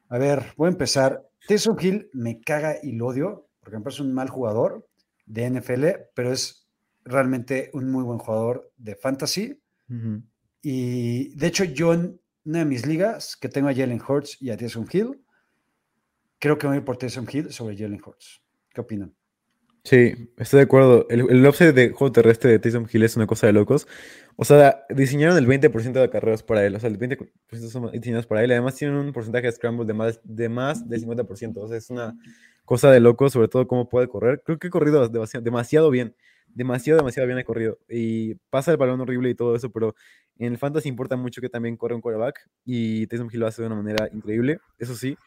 A ver, voy a empezar. Taysom Hill me caga y lo odio, porque me parece un mal jugador de NFL, pero es realmente un muy buen jugador de fantasy. Y de hecho, yo en una de mis ligas, que tengo a Jalen Hurts y a Taysom Hill, creo que voy a ir por Taysom Hill sobre Jalen Hurts. ¿Qué opinan? Sí, estoy de acuerdo. El, el upside de juego terrestre de Taysom Hill es una cosa de locos. O sea, diseñaron el 20% de carreras para él. O sea, el 20% son diseñados para él. Además, tienen un porcentaje de scramble de más, de más del 50%. O sea, es una cosa de locos, sobre todo cómo puede correr. Creo que he corrido demasiado, demasiado bien. Demasiado, demasiado bien he corrido. Y pasa el balón horrible y todo eso, pero en el fantasy importa mucho que también corre un quarterback. Y Taysom Hill lo hace de una manera increíble. Eso sí.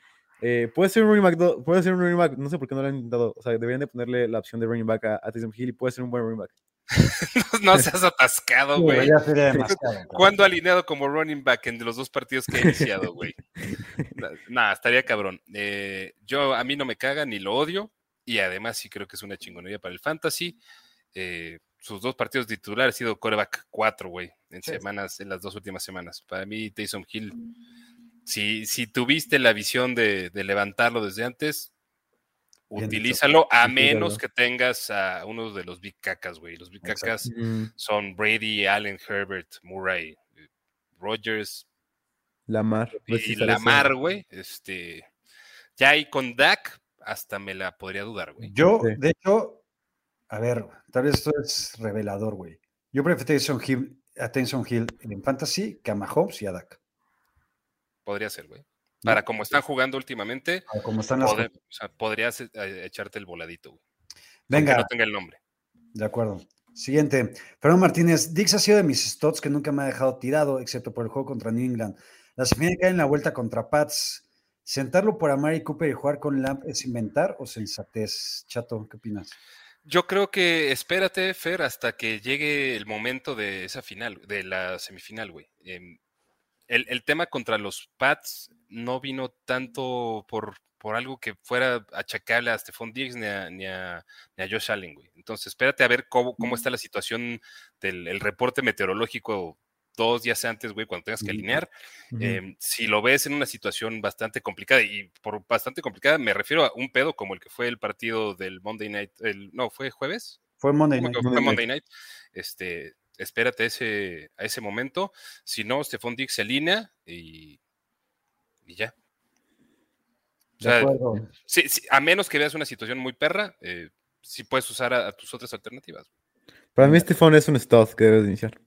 Eh, puede ser un running back, puede ser un running back, no sé por qué no lo han intentado. O sea, deberían de ponerle la opción de running back a, a Taysom Hill y puede ser un buen running back. no seas atascado, Sí, güey. ya sería demasiado. cabrón. ¿Cuándo alineado como running back en los dos partidos que he iniciado, güey? Nada, estaría cabrón. Eh, yo, a mí no me caga ni lo odio. Y además sí creo que es una chingonería para el fantasy. Eh, sus dos partidos titulares han sido coreback 4, güey, en Sí. semanas, en las dos últimas semanas. Para mí, Taysom Hill, si, si tuviste la visión de, de levantarlo desde antes. Utilízalo, a menos que tengas a uno de los Big Cacas, güey. Los Big. Cacas Mm, son Brady, Allen, Herbert, Murray, eh, Rogers Lamar. si y Lamar, güey. Este, ya ahí con Dak hasta me la podría dudar, güey. Yo, Sí. de hecho, a ver, tal vez esto es revelador, güey. Yo prefiero a Hill, a Hill en Fantasy que a Mahomes y a Dak. Podría ser, güey. Para como están jugando últimamente, a Como están las pode- cosas. o sea, podrías eh, echarte el voladito, Venga, no tenga el nombre. de acuerdo. Siguiente. Fernando Martínez, Dix ha sido de mis stots que nunca me ha dejado tirado, excepto por el juego contra New England. La semifinal cae en la vuelta contra Pats. ¿Sentarlo por Amari Cooper y jugar con Lamp es inventar o sensatez? Chato, ¿qué opinas? Yo creo que espérate, Fer, hasta que llegue el momento de esa final, de la semifinal, güey. Em, el, el tema contra los Pats no vino tanto por, por algo que fuera achacable a Stephon Diggs ni a, ni a, ni a Josh Allen, güey. Entonces, espérate a ver cómo, cómo está la situación del el reporte meteorológico dos días antes, güey, cuando tengas que alinear. Ujú. Em, si lo ves en una situación bastante complicada, y por bastante complicada me refiero a un pedo como el que fue el partido del Monday Night, el, no, fue jueves, Fue Monday ¿Cómo Night. fue Monday Monday Night. Este, espérate ese, a ese momento. Si no, Stephon Diggs se alinea y, y ya. O De sea, acuerdo. sí, sí, a menos que veas una situación muy perra, eh, sí puedes usar a, a tus otras alternativas. Para mí phone es un stud que debes de iniciar.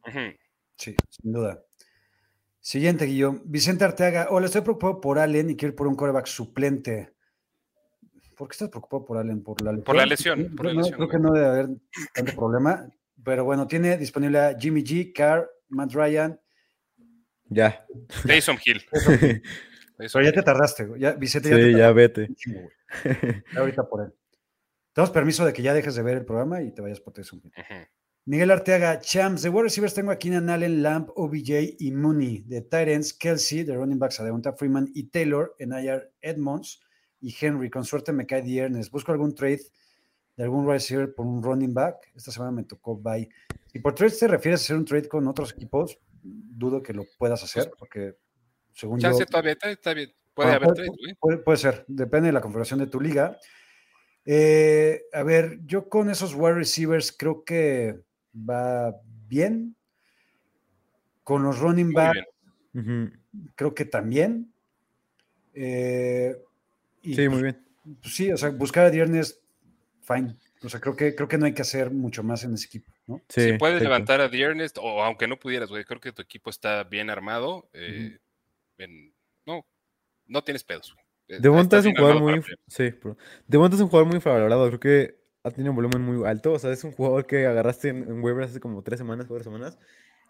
Sí, sin duda. Siguiente, Guillo. Vicente Arteaga. Hola, estoy preocupado por Allen y quiero ir por un coreback suplente. ¿Por qué estás preocupado por Allen? ¿Por la lesión? Por la lesión, por la No, lesión, creo que no debe haber tanto problema. Pero bueno, tiene disponible a Jimmy G, Carr, Matt Ryan. Ya. Taysom Hill. sí, Pero ya te tardaste. güey. Ya, Vicente, ya te ya vete. Ya ahorita por él. Tenemos permiso de que ya dejes de ver el programa y te vayas por Taysom Hill. Miguel Arteaga, Champs, de wide receivers tengo a Keenan Allen, Lamp, OBJ y Mooney. De Titans, Kelsey, de running backs a Devonta Freeman y Taylor, en IR Edmonds y Henry. Con suerte me cae viernes. Busco algún trade de algún wide receiver por un running back. Esta semana me tocó bye. Si por trade te refieres a hacer un trade con otros equipos, dudo que lo puedas hacer porque según yo... Chance todavía está, está bien. Puede Bueno, haber puede, trade, puede- puede ser, depende de la configuración de tu liga. Eh, a ver, yo con esos wide receivers creo que va bien. Con los running backs bien. Ujú. creo que también. Eh, y Sí, muy bien. pues, sí, o sea, buscar a Diernes, fine. O sea, creo que, creo que no hay que hacer mucho más en ese equipo, ¿no? Sí, si puedes perfecto. levantar a Dearnest, o aunque no pudieras, güey, creo que tu equipo está bien armado. eh, en- no, no tienes pedos. güey. Eh, Devonta es un jugador muy. Sí, pero Devonta es un jugador muy infravalorado. Creo que ha tenido un volumen muy alto. O sea, es un jugador que agarraste en, en waivers hace como tres semanas, cuatro semanas.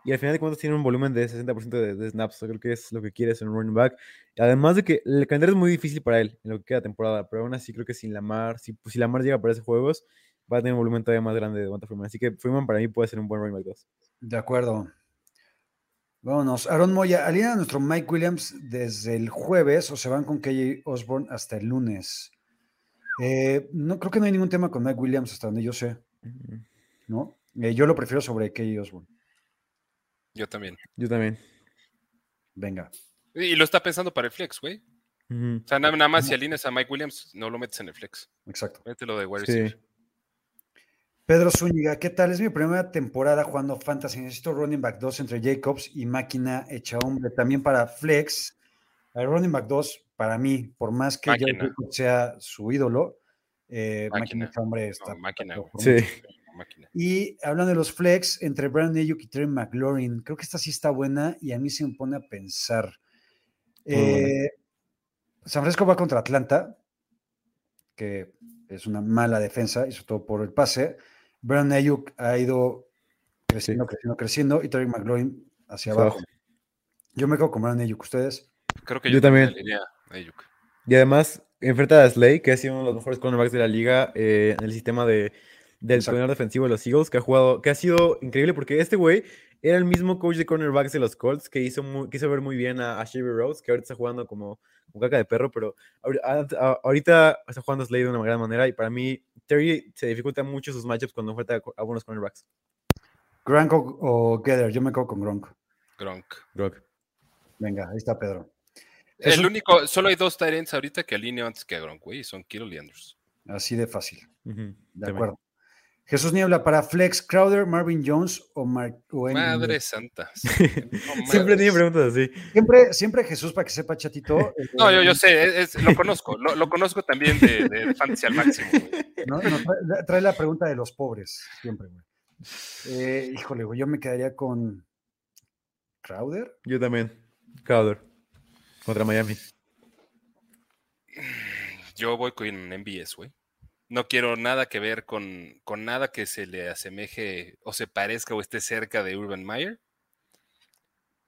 Y al final de cuentas tiene un volumen de 60% de, de snaps. O sea, creo que es lo que quieres en un running back. Además de que el calendario es muy difícil para él en lo que queda temporada. Pero aún así creo que sin Lamar, si, pues, si Lamar llega para esos juegos, va a tener un volumen todavía más grande de Devonta Freeman. Así que Freeman para mí puede ser un buen running back 2. De acuerdo. Vámonos. Aaron Moya, ¿alina a nuestro Mike Williams desde el jueves o se van con KJ Osborne hasta el lunes? Eh, no creo que no hay ningún tema con Mike Williams hasta donde yo sé, ¿no? Eh, yo lo prefiero sobre KJ Osborne. Yo también. Yo también. Venga. Y lo está pensando para el flex, güey. O sea, nada, nada más si alineas a Mike Williams, no lo metes en el flex. Exacto. Mételo de wide Sí. Pedro Zúñiga, ¿qué tal? Es mi primera temporada jugando Fantasy. Necesito running back 2 entre Jacobs y máquina hecha hombre. También para Flex. El running back 2, para mí, por más que. Jacobs sea su ídolo, eh, máquina. Máquina. hecha hombre está. No, máquina, Sí. Máquina. Y hablando de los flex, entre Brandon Ayuk y Terry McLaurin, creo que esta sí está buena y a mí se me pone a pensar. Eh, San Francisco va contra Atlanta, que es una mala defensa, y sobre todo por el pase. Brandon Ayuk ha ido creciendo, creciendo, creciendo, y Terry McLaurin hacia abajo. Yo me quedo con Brandon Ayuk, ¿ustedes? Creo que Yo yo, también. Ayuk. Y además enfrenta a Slay, que ha sido uno de los mejores cornerbacks de la liga eh, en el sistema de, del Exacto. coordinador defensivo de los Eagles, que ha jugado, que ha sido increíble porque este güey era el mismo coach de cornerbacks de los Colts que hizo, muy- que hizo ver muy bien a, a Rhodes, que ahorita está jugando como, como caca de perro, pero ahori- a- a- ahorita está jugando Slay de una gran manera y para mí Terry se dificulta mucho sus matchups cuando enfrenta a, buenos cornerbacks. Gronk o, o Gether, yo me quedo con Gronk. Gronk. Gronk. Venga, ahí está Pedro. El Eso- único, solo hay dos Tyrants ahorita que alineo antes que a Gronk, güey, y son Kittle y Andrews. Así de fácil. De también. acuerdo. Jesús Niebla para Flex, Crowder, Marvin Jones o Mark o Emily. Madre santa. Siempre tiene preguntas así. Siempre, siempre Jesús, para que sepa chatito. No, yo, yo sé, es- es- lo conozco, lo, lo conozco también de, de Fantasy al máximo. güey. ¿no? Trae la pregunta de los pobres, siempre, güey. Eh, híjole, güey, yo me quedaría con Crowder. Yo también. Crowder. Contra Miami. Yo voy con MBS, güey. No quiero nada que ver con, con nada que se le asemeje o se parezca o esté cerca de Urban Meyer.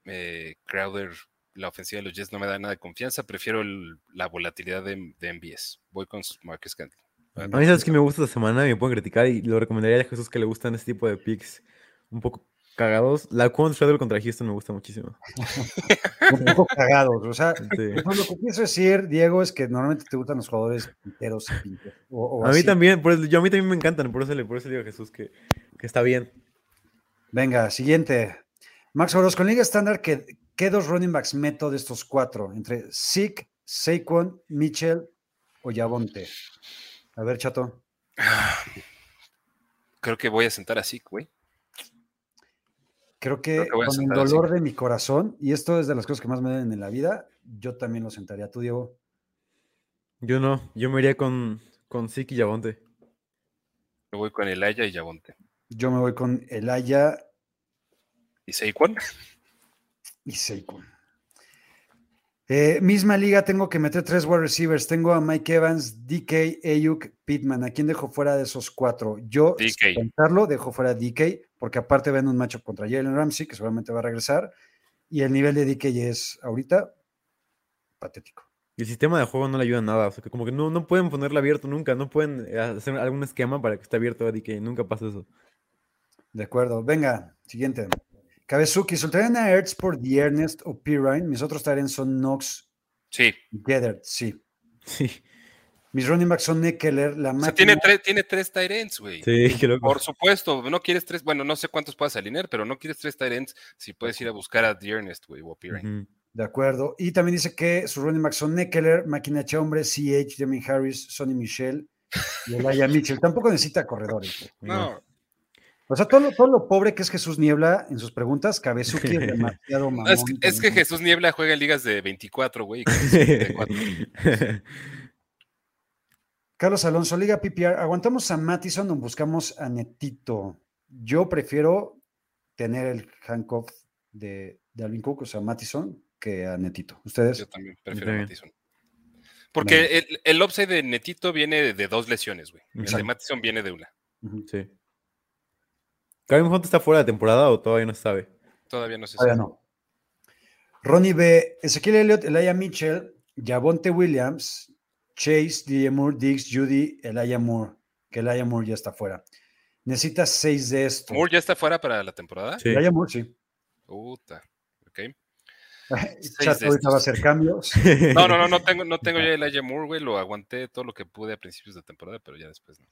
Eh, Crowder, la ofensiva de los Jets no me da nada de confianza. Prefiero el- la volatilidad de, de MBS. Voy con Marcus Cantley. A mí sabes que me gusta esta semana y me pueden criticar y lo recomendaría a Jesús que le gustan este tipo de picks un poco cagados. La Quan Shredder contra Houston me gusta muchísimo. Un poco cagados. O sea, Sí. pues lo que quiso decir, Diego, es que normalmente te gustan los jugadores pinteros y pinteros. o- o A mí así. también, por eso, yo a mí también me encantan, por eso le, por eso le digo a Jesús que, que está bien. Venga, siguiente. Max Orozco, en Liga Estándar, ¿qué, ¿qué dos running backs meto de estos cuatro? Entre Zeke, Saquon, Mitchell o Yavonte. A ver, chato. Creo que voy a sentar así, güey. Creo que, Creo con el así. dolor de mi corazón, y esto es de las cosas que más me duelen en la vida, yo también lo sentaría. ¿Tú, Diego? Yo no, yo me iría con, con Zeke y Yavonte. Me voy con Elaya y Yabonte. Yo me voy con Elaya ¿Y Saquon? y Saquon. Eh, misma liga, tengo que meter tres wide receivers. Tengo a Mike Evans, DK, Ayuk, Pittman. ¿A quién dejo fuera de esos cuatro? Yo, DK. sin pensarlo, dejo fuera a DK, porque aparte ven un matchup contra Jalen Ramsey, que seguramente va a regresar. Y el nivel de DK es ahorita patético. Y el sistema de juego no le ayuda en nada, o sea, que como que no, no pueden ponerlo abierto nunca, no pueden eh, hacer algún esquema para que esté abierto a DK, nunca pasa eso. De acuerdo. Venga, siguiente. Kabezuki, ¿soltarían a Ertz por The Ernest o Pirine? Mis otros Tyrants son Knox Sí. y Gethard, sí. Sí, Mis running backs son Nekeller, la O sea, máquina. tiene, tres, tiene tres ends, güey. sí, qué loco. Por supuesto, no quieres tres, bueno, no sé cuántos puedas alinear, pero no quieres tres ends si puedes ir a buscar a The Ernest, güey, o a Pirine. De acuerdo. Y también dice que sus running backs son Nekeller, Máquina H. Hombre, CH, Jamie Harris, Sonny Michel y Elijah Mitchell. Tampoco necesita corredores. No, O sea, todo lo, todo lo pobre que es Jesús Niebla en sus preguntas, Kabezuki es demasiado mamón. es, que- es que también. Jesús Niebla juega en ligas de 24, güey. y casi 54. Carlos Alonso, Liga PPR, ¿aguantamos a Mattison o buscamos a Netito? Yo prefiero tener el handcuff de, de Alvin Cook, o sea, Mattison, que a Netito. ¿Ustedes? Yo también prefiero a Mattison. Porque el, el upside de Netito viene de, de dos lesiones, güey. El de. Mattison viene de una. Sí. ¿Karim Hunt está fuera de temporada o todavía no se sabe? Todavía no Todavía no. Ronnie B, Ezequiel Elliott, Elijah Mitchell, Javonte Williams, Chase, DJ Moore, Diggs, Judy, Elijah Moore, que Elijah Moore ya está fuera. Necesitas seis de estos. ¿Moore ya está fuera para la temporada? Sí. Elijah Moore, sí. Puta. Ok. Chat de ahorita va a hacer cambios. No, no, no, no tengo, no tengo ya Elijah Moore, güey. Lo aguanté todo lo que pude a principios de temporada, pero ya después no.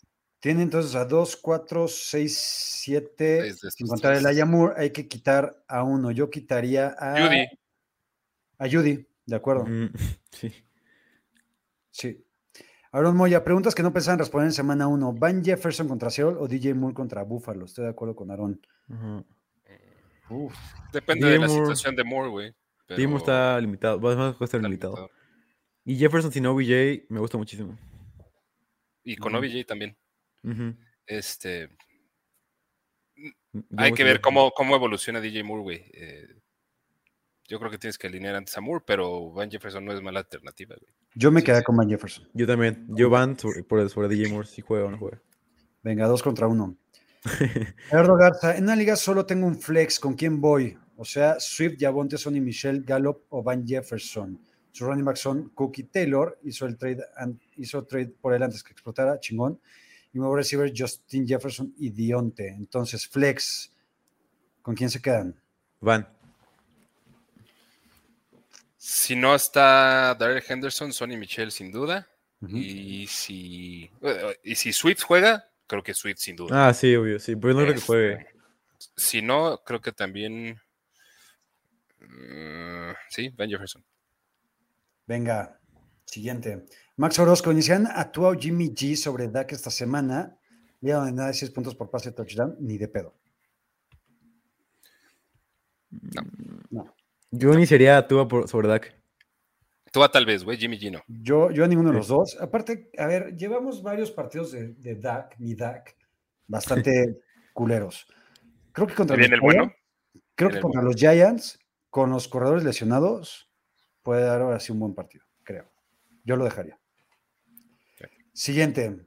Tiene entonces a 2, 4, 6, 7. Seis de estos Sin contar el Moore, hay que quitar a uno. Yo quitaría a Judy. A Judy, de acuerdo. Sí. Sí. Aaron Moya, preguntas que no pensaban responder en semana 1. ¿Van Jefferson contra Seattle o DJ Moore contra Buffalo? Estoy de acuerdo con Aaron. Uf. Depende de la Moore- situación de Moore, güey. pero Timo está limitado, va va a estar está limitado. limitado. Y Jefferson sin OBJ me gusta muchísimo. Y con Ujú. OBJ también. Este, Yo hay me que ver cómo, cómo evoluciona DJ Moore, güey. Eh, yo creo que tienes que alinear antes a Moore, pero Van Jefferson no es mala alternativa, güey. Yo me Sí, quedé sí. con Van Jefferson. Yo también. Yo van sobre, por, sobre DJ Moore si juega o no juega. Venga, dos contra uno. Gerardo Garza, en una liga solo tengo un flex. ¿Con quién voy? O sea, Swift, Yavonte, Sonny Michel, Gallup o Van Jefferson. Sus running backs son Cookie Taylor, hizo el trade, hizo trade por él antes que explotara, chingón. Y me voy a recibir Justin Jefferson y Dionte. Entonces, flex. ¿Con quién se quedan? Van. Si no está Darrell Henderson, Sonny Michel sin duda. Y si y si Swift juega, creo que Swift sin duda. Ah, sí, obvio, sí. Pero no creo que Este, juegue. Si no, creo que también. mm, sí, Van Jefferson. Venga, siguiente. Max Orozco, inician a tu Jimmy G sobre Dak esta semana. Liga donde nada de 6 puntos por pase de touchdown, ni de pedo. Yo iniciaría a Tua por, sobre Dak. Tú va tal vez, güey, Jimmy Gino. Yo, yo a ninguno de los dos. Aparte, a ver, llevamos varios partidos de, de Dak, mi Dak, bastante culeros. Creo que contra ¿Viene los el bueno? Giants- creo que el contra los Giants, con los corredores lesionados, puede dar ahora sí un buen partido, creo. Yo lo dejaría. Siguiente.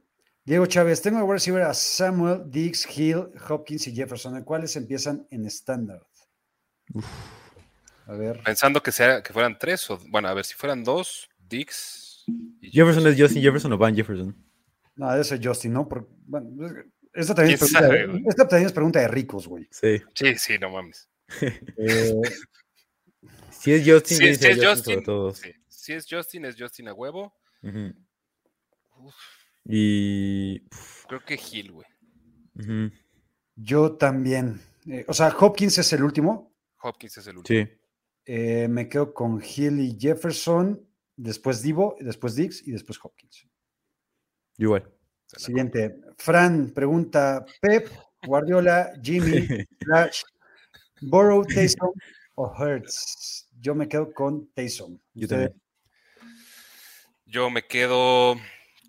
Diego Chávez, tengo que recibir a Samuel, Diggs, Hill, Hopkins y Jefferson, ¿en cuáles empiezan en estándar? A ver. Pensando que, sea, que fueran tres, o bueno, a ver, si fueran dos, Dix y Jefferson es Justin Jefferson o Van Jefferson. No, ese es Justin, ¿no? Bueno, esta, también es ¿Quién pregunta sabe, de, güey? esta también es pregunta de ricos, güey. Sí. Sí, sí, no mames. Eh, Si es Justin, Si, es Justin Justin, sobre todos. sí. si es Justin, es Justin a huevo. Uf, Y. creo que Hill, güey. yo también. Eh, o sea, Hopkins es el último. Hopkins es el último. Sí. Eh, me quedo con Hill y Jefferson, después Divo, después Dix y después Hopkins. yo igual. Siguiente. Fran pregunta: Pep, Guardiola, Jimmy, Flash, Burrow, Taysom o Hurts. Yo me quedo con Taysom. Yo también. Yo me quedo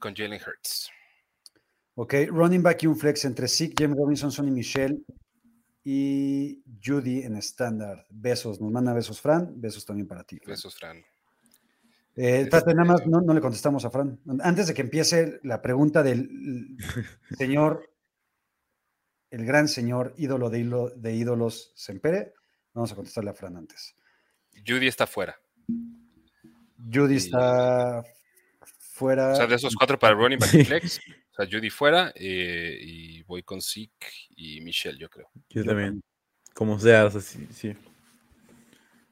con Jalen Hurts. Ok, running back y un flex entre Zeke, James Robinson, Sonny Michel y Judy en estándar. Besos, nos manda besos Fran, besos también para ti. Fran. Besos, Fran. Eh, espérate, nada más no, no le contestamos a Fran. Antes de que empiece la pregunta del señor, el gran señor ídolo de, hilo- de ídolos Sempere, vamos a contestarle a Fran antes. Judy está fuera. Judy está fuera. O sea, de esos cuatro para running back y flex. O sea, Judy fuera eh, y voy con Zeke y Michelle, yo creo. Yo también. Como sea, o sea, sí. sí.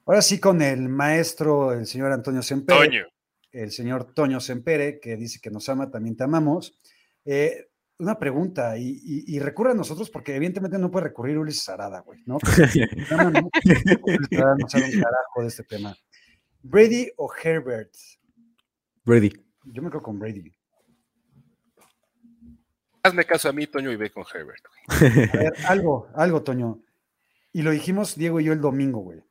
Ahora sí con el maestro, el señor Antonio Sempere. Toño. el señor Toño Sempere, que dice que nos ama, también te amamos. Eh, una pregunta, y, y, y recurre a nosotros porque evidentemente no puede recurrir Ulises Arada, güey, ¿no? No- Ulises Arada no sabe un carajo de este tema. ¿Brady o Herbert? Brady. Yo me quedo con Brady. Hazme caso a mí, Toño, y ve con Herbert. güey. A ver, algo, algo, Toño. Y lo dijimos Diego y yo el domingo, güey.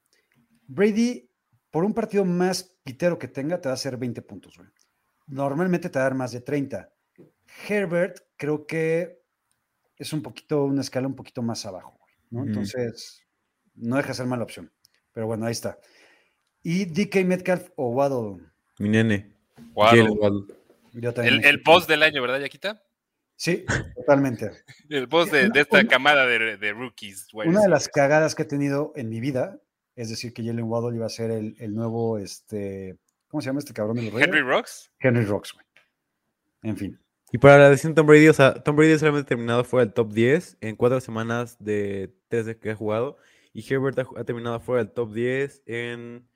Brady, por un partido más pitero que tenga, te va a hacer 20 puntos, güey. Normalmente te va a dar más de 30. Herbert, creo que es un poquito, una escala un poquito más abajo, güey, ¿no? Entonces, no deja de ser mala opción. Pero bueno, ahí está. ¿Y DK Metcalf o Waddle? Mi nene. Waddle. Jalen Waddle. Yo también El, el boss del año, ¿verdad, Yaquita? Sí, totalmente. El boss de, de esta camada de, de rookies. wide Una de las cagadas que he tenido en mi vida, es decir, que Jalen Waddle iba a ser el, el nuevo, este, ¿cómo se llama este cabrón de los Raiders? Henry Rocks. Henry Rocks, güey. En fin. Y para la decisión Tom Brady, o sea, Tom Brady solamente terminado fuera del top 10 en cuatro semanas de 13 que ha jugado. Y Herbert ha, ha terminado fuera del top 10 en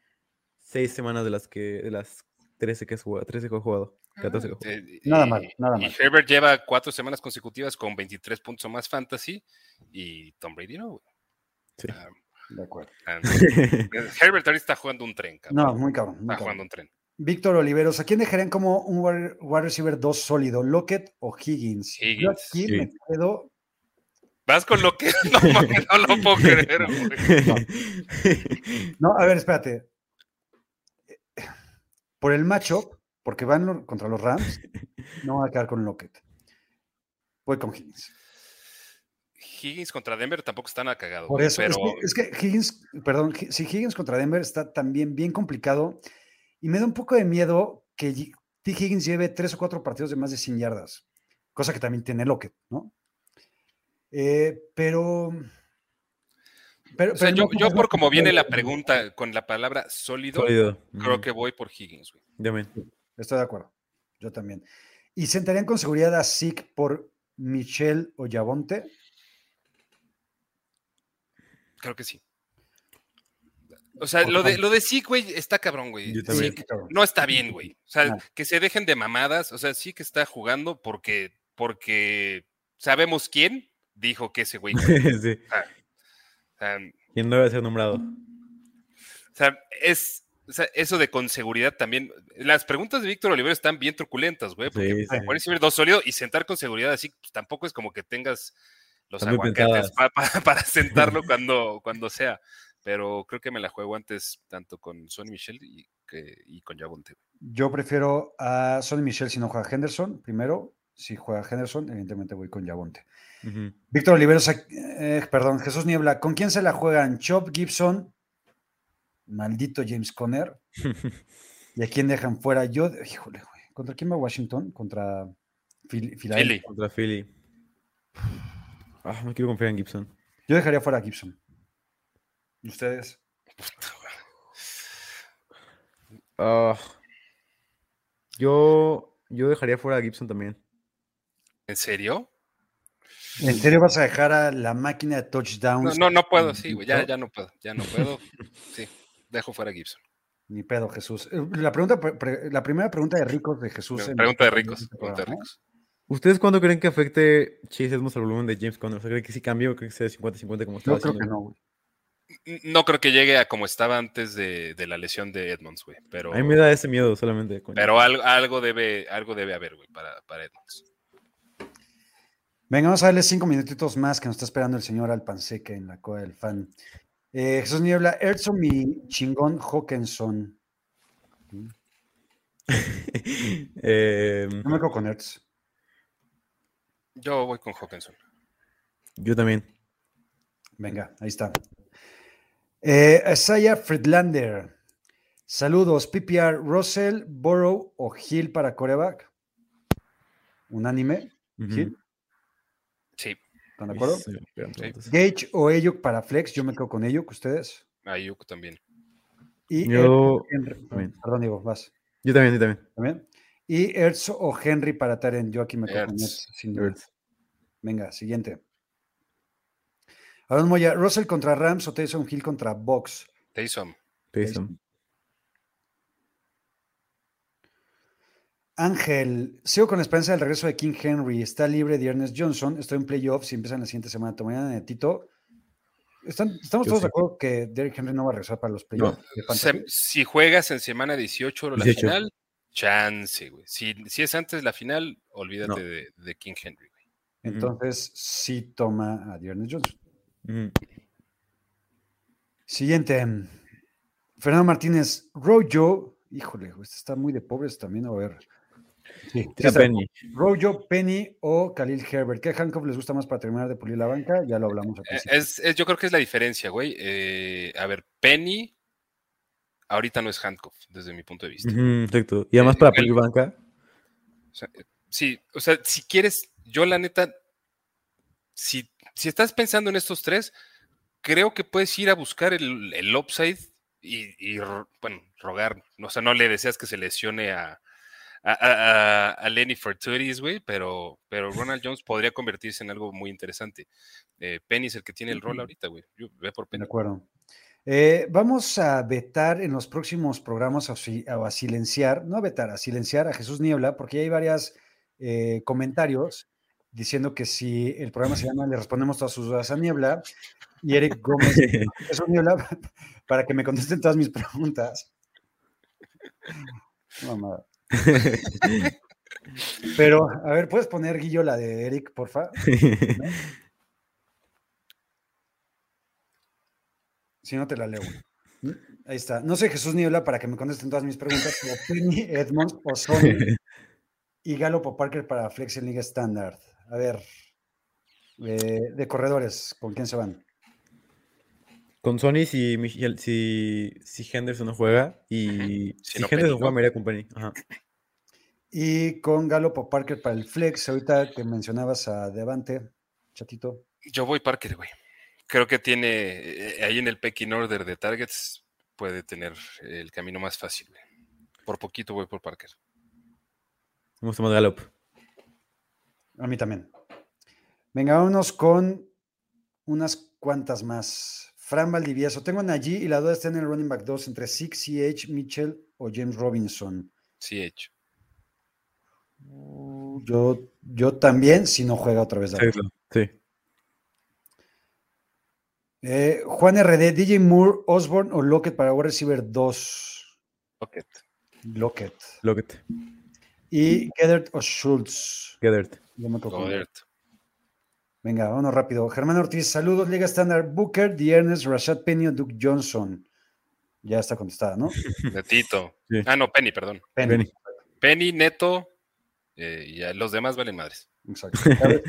seis semanas de las que de las 13 que ha jugado. 13 que ha jugado. 14 que ha jugado. Eh, Nada y- mal, nada y mal. Herbert lleva cuatro semanas consecutivas con 23 puntos o más fantasy. Y Tom Brady no. güey. Sí. Ah, De acuerdo. ah, Herbert ahorita está jugando un tren, cabrón. No, muy cabrón. muy está cabrón. jugando un tren. Víctor Oliveros, ¿a quién dejarían como un wide receiver 2 sólido? ¿Lockett o Higgins? Yo Higgins. aquí me Sí. quedo. Vas con lo que no, no lo puedo creer, güey. No, a ver, espérate. Por el matchup, porque van contra los Rams, no voy a quedar con Lockett. Voy con Higgins. Higgins contra Denver tampoco está nada cagado. Por eso, pero es, que, es que Higgins, perdón, si Higgins contra Denver está también bien complicado y me da un poco de miedo que T. Higgins lleve tres o cuatro partidos de más de 100 yardas, cosa que también tiene Lockett, ¿no? Eh, pero, pero, o sea, pero yo, no yo por como viene la pregunta con la palabra sólido, Sólido. creo que voy por Higgins, güey. Yo también. Estoy de acuerdo, yo también. ¿Y sentarían con seguridad a Zeke por Michelle o Yavonte? Creo que sí. O sea, lo de, lo de sí, güey, está cabrón, güey. No está bien, güey. O sea, No. que se dejen de mamadas. O sea, sí que está jugando porque, porque sabemos quién dijo que ese güey. sí. Sea, ¿Quién no debe ser nombrado? o sea, es o sea, eso de con seguridad también. Las preguntas de Víctor Olivero están bien truculentas, güey. Porque Sí, sí. recibir dos sólidos y sentar con seguridad así, pues, tampoco es como que tengas los aguacates pensadas. pa- pa- para sentarlo cuando, cuando sea. Pero creo que me la juego antes tanto con Sonny Michel y, que, y con Yabonte. Yo prefiero a Sonny Michelle si no juega Henderson, primero. Si juega Henderson, evidentemente voy con Víctor Oliveros, eh, perdón, Jesús Niebla, ¿con quién se la juegan? Chop Gibson, maldito James Conner, y a quién dejan fuera. Yo, híjole, güey, ¿contra quién va Washington? Contra Phil- Philadelphia. Philly. Contra Philly. Ah, no quiero confiar en Gibson. Yo dejaría fuera a Gibson. ¿Y ustedes? Ah, yo, yo dejaría fuera a Gibson también. ¿En serio? ¿En serio vas a dejar a la máquina de touchdowns? No, no, no puedo, sí, güey. Ya, ya no puedo. Ya no puedo. Sí, dejo fuera a Gibson. Ni pedo, Jesús. Eh, La, pregunta, pre- pre- la primera pregunta de ricos de Jesús. Pregunta de en ricos. este Pregunta de ricos. ¿Ustedes cuándo creen que afecte Chase Edmonds al volumen de James Conner? O sea, ¿creen que sí cambió o creen que sea 50-50 como estaba Yo creo que no, güey. No creo que llegue a como estaba antes de, de la lesión de Edmonds, güey. Pero, A mí me da ese miedo solamente. pero algo, algo, debe, algo debe haber, güey, para, para Edmonds. Venga, vamos a darle cinco minutitos más que nos está esperando el señor Alpanseque en la coda del fan. Eh, Jesús Niebla, Erzo, mi chingón Hawkinson. Eh, No me quedo con Ertz. Yo voy con Hawkinson. yo también. Venga, ahí está. Eh, Isaiah Friedlander. Saludos. PPR, Russell, Burrow o Hill para coreback. Unánime. Ujú. Hill. ¿Están de acuerdo? Sí. Gage o Ayuk para flex. Yo me quedo con Ayuk, ustedes. Ayuk también. Y Yo Henry- también. Perdón, Diego, vas. Yo también, yo también. ¿También? Y Ertz o Henry para Taren. Yo aquí me quedo con Ertz. Ertz, sin duda. Ertz. Venga, siguiente. Aaron Moya, Russell contra Rams o Taysom Hill contra Box. Taysom. Taysom. Ángel, sigo con la esperanza del regreso de King Henry. Está libre de Ernest Johnson. Estoy en playoffs y empiezan la siguiente semana. Tomarían a Tito. ¿Están- ¿Estamos Yo todos sí. de acuerdo que Derrick Henry no va a regresar para los playoffs? Se- si juegas en semana 18 la 18. final, chance, güey. Si, si es antes de la final, olvídate No. de, de King Henry, güey. Entonces, sí toma a Ernest Johnson. Siguiente. Fernando Martínez, Rojo. Híjole, este está muy de pobres también. A ver. Sí, Tira. Penny. Rojo, Penny o Khalil Herbert. ¿Qué handcuff les gusta más para terminar de pulir la banca? Ya lo hablamos al Eh. Es, es- yo creo que es la diferencia, güey. Eh, a ver, Penny ahorita no es handcuff, desde mi punto de vista. Exacto. Y además Eh, para pedir banca. O sea, sí, o sea, si quieres, yo la neta, si, si estás pensando en estos tres, creo que puedes ir a buscar el, el upside y, y bueno, rogar. O sea, no le deseas que se lesione a, a, a- a- a Lenny Forturis, güey, pero, pero Ronald Jones podría convertirse en algo muy interesante. Eh, Penny es el que tiene el rol ahorita, güey. Yo- Ve por De Penny. acuerdo. Eh, vamos a vetar en los próximos programas o a silenciar, no a vetar, a silenciar a Jesús Niebla, porque ya hay varios comentarios diciendo que si el programa se llama Le respondemos todas sus dudas a Niebla, y Eric Gómez, Jesús Niebla, para que me contesten todas mis preguntas. Mamada. Pero, a ver, ¿puedes poner, Guillo, la de Eric, porfa? Si no, te la leo. ¿Mm? Ahí está. No sé Jesús Niebla para que me contesten todas mis preguntas, Penny, Edmonds o Sony y Gallup Parker para Flex en Liga Standard. A ver, eh, de corredores, ¿con quién se van? Con Sony si, Michel- si, si Henderson no juega y Si si, no, Henderson juega me iría con Penny. Ajá. Y con Gallup o Parker para el Flex, ahorita que mencionabas a Devante, chatito. Yo voy Parker, güey. Creo que tiene eh, ahí en el pecking order de targets puede tener el camino más fácil. güey. Por poquito voy por Parker. Me gusta más Gallup. A mí también. Venga, vámonos con unas cuantas más. Fran Valdivieso. Tengo a Najee y la duda está en el running back 2 entre Six, CH, Mitchell o James Robinson. Sí, hecho. Yo, yo también, si no juega otra vez. Sí. Eh, Juan RD, DJ Moore, Osborne o Lockett para wide receiver 2. Pocket. Lockett. Lockett. Y Gedert o Schultz. Gedert. Yo me Godert. Venga, vámonos rápido. Germán Ortiz, saludos, Liga Estándar. Booker, The Ernest, Rashad Penny o Duke Johnson. Ya está contestada, ¿no? De Tito. Sí. Ah, no, Penny, perdón. Penny. Penny. Penny, Neto. eh, y los demás valen madres. Exacto. A ver,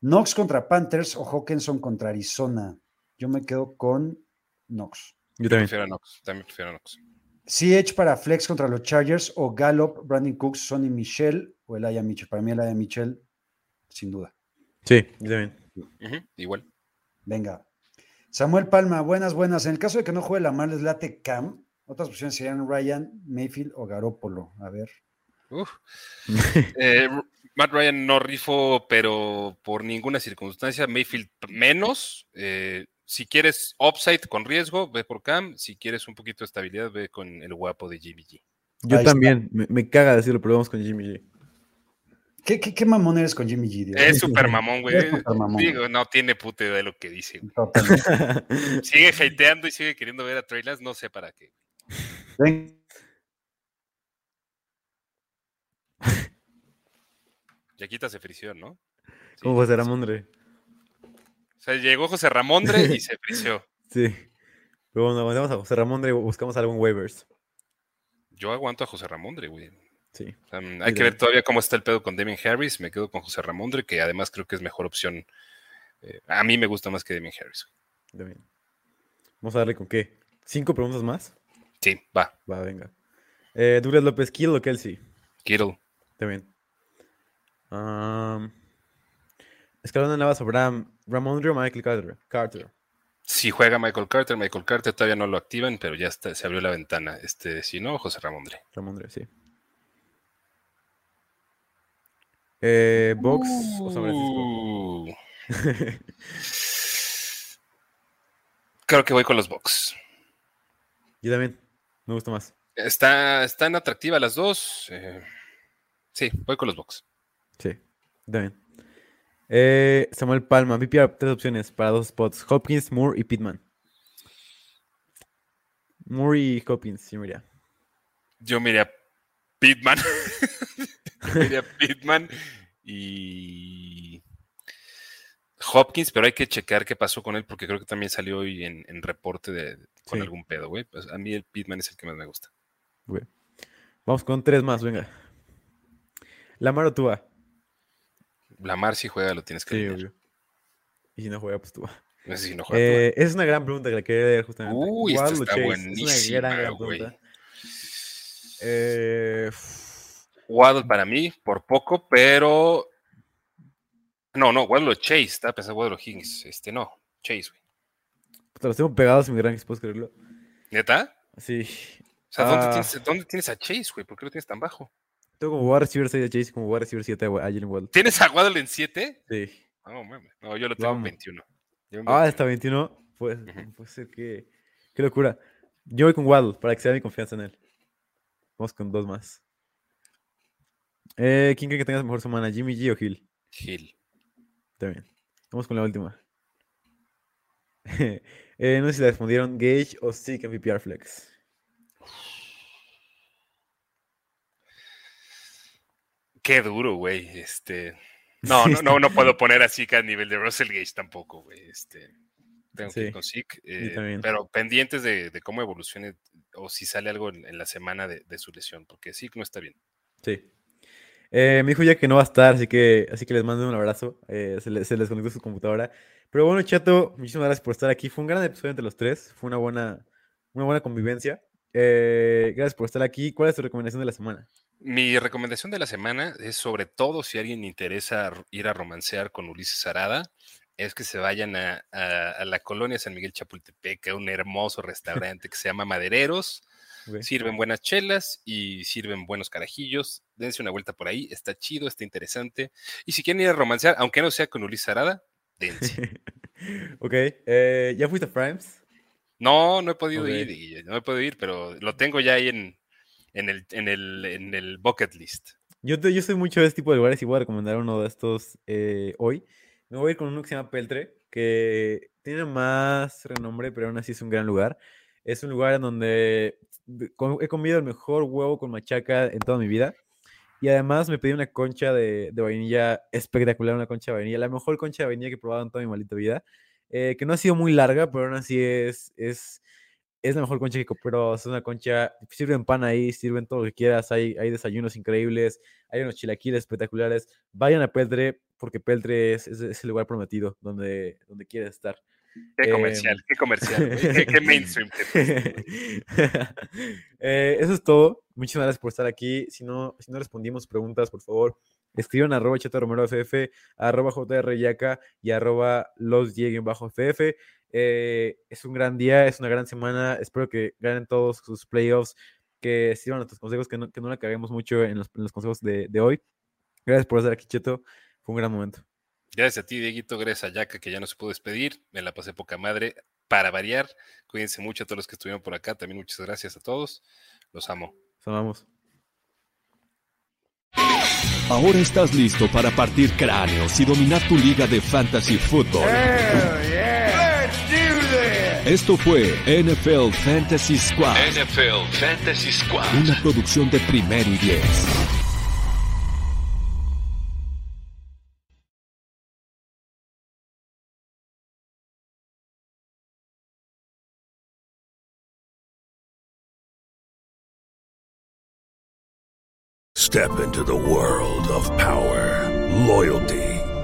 Knox contra Panthers o Hawkinson contra Arizona. Yo me quedo con Knox. Yo también. Prefiero a Knox. También prefiero a Knox. CH para Flex contra los Chargers o Gallup, Brandon Cooks, Sonny Michel o Elijah Mitchell. Para mí Elijah Mitchell, sin duda. Sí, yo también. Igual. Venga. Samuel Palma, buenas, buenas. En el caso de que no juegue la mal, les late Cam. Otras opciones serían Ryan, Mayfield o Garópolo. A ver. Uf. Eh, Matt Ryan no rifo, pero por ninguna circunstancia. Mayfield menos. Eh, si quieres upside con riesgo, ve por Cam. Si quieres un poquito de estabilidad, ve con el guapo de Jimmy G. Yo Ahí también, me, me caga decirlo, pero vamos con Jimmy G. ¿Qué, qué, qué mamón eres con Jimmy G? Dios? Es súper mamón, güey. Es súper mamón. Digo, no tiene puta idea de lo que dice. Sigue hateando y sigue queriendo ver a Lance, no sé para qué. Ven, Yaquita se frició, ¿no? Sí, Como José Ramondre. O sea, llegó José Ramondre y se frició. Sí. Pero bueno, mandamos a José Ramondre y buscamos algo en waivers. Yo aguanto a José Ramondre, güey. Sí. O hay que ver todavía cómo está el pedo con Damien Harris. Me quedo con José Ramondre, que además creo que es mejor opción. Eh, a mí me gusta más que Damien Harris. Vamos a darle con qué. ¿Cinco preguntas más? Sí, va. Va, venga. Eh, Douglas López, Kill o Kelsey. Kittle. También. Um, Escalón Navas, Abraham, Ramondre o Michael Carter. Carter. Si juega Michael Carter, Michael Carter todavía no lo activan, pero ya está, se abrió la ventana. Este, si no, José Ramondre. Ramondre, sí. Eh, Box o San Francisco. Uh. Creo que voy con los Bucks. Yo también. Me gusta más. Está, están atractivas las dos. eh, sí, voy con los Bucks. Sí, también. Eh, Samuel Palma, PPR, tres opciones para dos spots: Hopkins, Moore y Pittman. Moore y Hopkins, sí, mira. Yo miré a A Pitman y Hopkins, pero hay que checar qué pasó con él porque creo que también salió hoy en, en reporte de, con Sí. algún pedo, güey. Pues a mí el Pitman es el que más me gusta. Güey. Vamos con tres más, venga. Lamar o Tua. Lamar si juega lo tienes que Sí. Y si no juega, pues Tua. No sé si no juega Tua. Eh, es una gran pregunta que la quería leer justamente. Uy, esta está buenísima, Es una gran, pregunta. Eh, Waddle para mí, por poco, pero. No, no, Waddle o Chase. Estaba pensando Waddle o Higgins. Este no, Chase, güey. puta, los tengo pegados en mi ranking, ¿puedes creerlo? ¿Neta? Sí. O sea, ¿dónde, Ah. tienes, dónde tienes a Chase, güey? ¿Por qué lo tienes tan bajo? Tengo como wide receiver 6 de Chase y como wide receiver 7 a Jalen Waddle. ¿Tienes a Waddle en 7? Sí. No, mames. No, yo lo tengo en Vamos. 21. Yo en Ah, 21. hasta 21. Pues, Ujú. puede ser que. Qué locura. Yo voy con Waddle para que sea mi confianza en él. Vamos con dos más. Eh, ¿Quién cree que tengas mejor semana? ¿Jimmy G o Hill? Hill. Está bien. Vamos con la última. Eh, no sé si la respondieron Gage o Stick en PPR Flex. Qué duro, güey. Este. No, no, no, no puedo poner a Zeke a nivel de Russell Gage tampoco, güey. Este. Tengo que Sí, ir con Zeke. eh, pero pendientes de, de cómo evolucione o si sale algo en, en la semana de, de su lesión, porque Zeke no está bien. Sí. Eh, me dijo ya que no va a estar, así que, así que les mando un abrazo. Eh, se, le- se les conectó su computadora. Pero bueno, chato, muchísimas gracias por estar aquí. Fue un gran episodio entre los tres. Fue una buena, una buena convivencia. Eh, gracias por estar aquí. ¿Cuál es tu recomendación de la semana? Mi recomendación de la semana es sobre todo si alguien interesa ir a romancear con Ulises Arada, es que se vayan a, a- a la colonia San Miguel Chapultepec, a un hermoso restaurante que se llama Madereros. Sirven buenas chelas y sirven buenos carajillos. Dense una vuelta por ahí, está chido, está interesante. Y si quieren ir a romancear, aunque no sea con Ulises Arada, dense. ok. eh, ¿Ya fuiste a Primes? No, no he podido ir, y- no he podido ir, pero lo tengo ya ahí en, en, el, en, el, en el bucket list. Yo, te- yo soy mucho de este tipo de lugares y voy a recomendar uno de estos eh, hoy. Me voy a ir con uno que se llama Peltre, que tiene más renombre, pero aún así es un gran lugar. Es un lugar en donde he comido el mejor huevo con machaca en toda mi vida. Y además me pedí una concha de, de vainilla espectacular, una concha de vainilla, la mejor concha de vainilla que he probado en toda mi maldita vida. eh, que no ha sido muy larga, pero aún así es, es, es la mejor concha que compró. Es una concha, sirven pan ahí, sirven todo lo que quieras. Hay, hay desayunos increíbles, hay unos chilaquiles espectaculares. Vayan a Peltre, porque Peltre es, es- es el lugar prometido donde, donde quieres estar. Qué Em, comercial, qué comercial, qué, qué mainstream. Eh, eso es todo. Muchas gracias por estar aquí. Si no, si no respondimos preguntas, por favor, escriban arroba Cheto Romero FF, arroba JR Yaca y arroba los bajo FF. Eh, es un gran día, es una gran semana. Espero que ganen todos sus playoffs, que sirvan nuestros consejos, que no, que no la caguemos mucho en los, en los consejos de, de hoy. Gracias por estar aquí, Cheto. Fue un gran momento. Gracias a ti, Dieguito. Gracias a Yaka, que ya no se pudo despedir. Me la pasé poca madre. Para variar, cuídense mucho a todos los que estuvieron por acá. También muchas gracias a todos. Los amo. Los amamos. Ahora estás listo para partir cráneos y dominar tu liga de fantasy fútbol. Esto fue NFL Fantasy Squad, NFL Fantasy Squad. una producción de primero y diez. Step into the world of power, loyalty,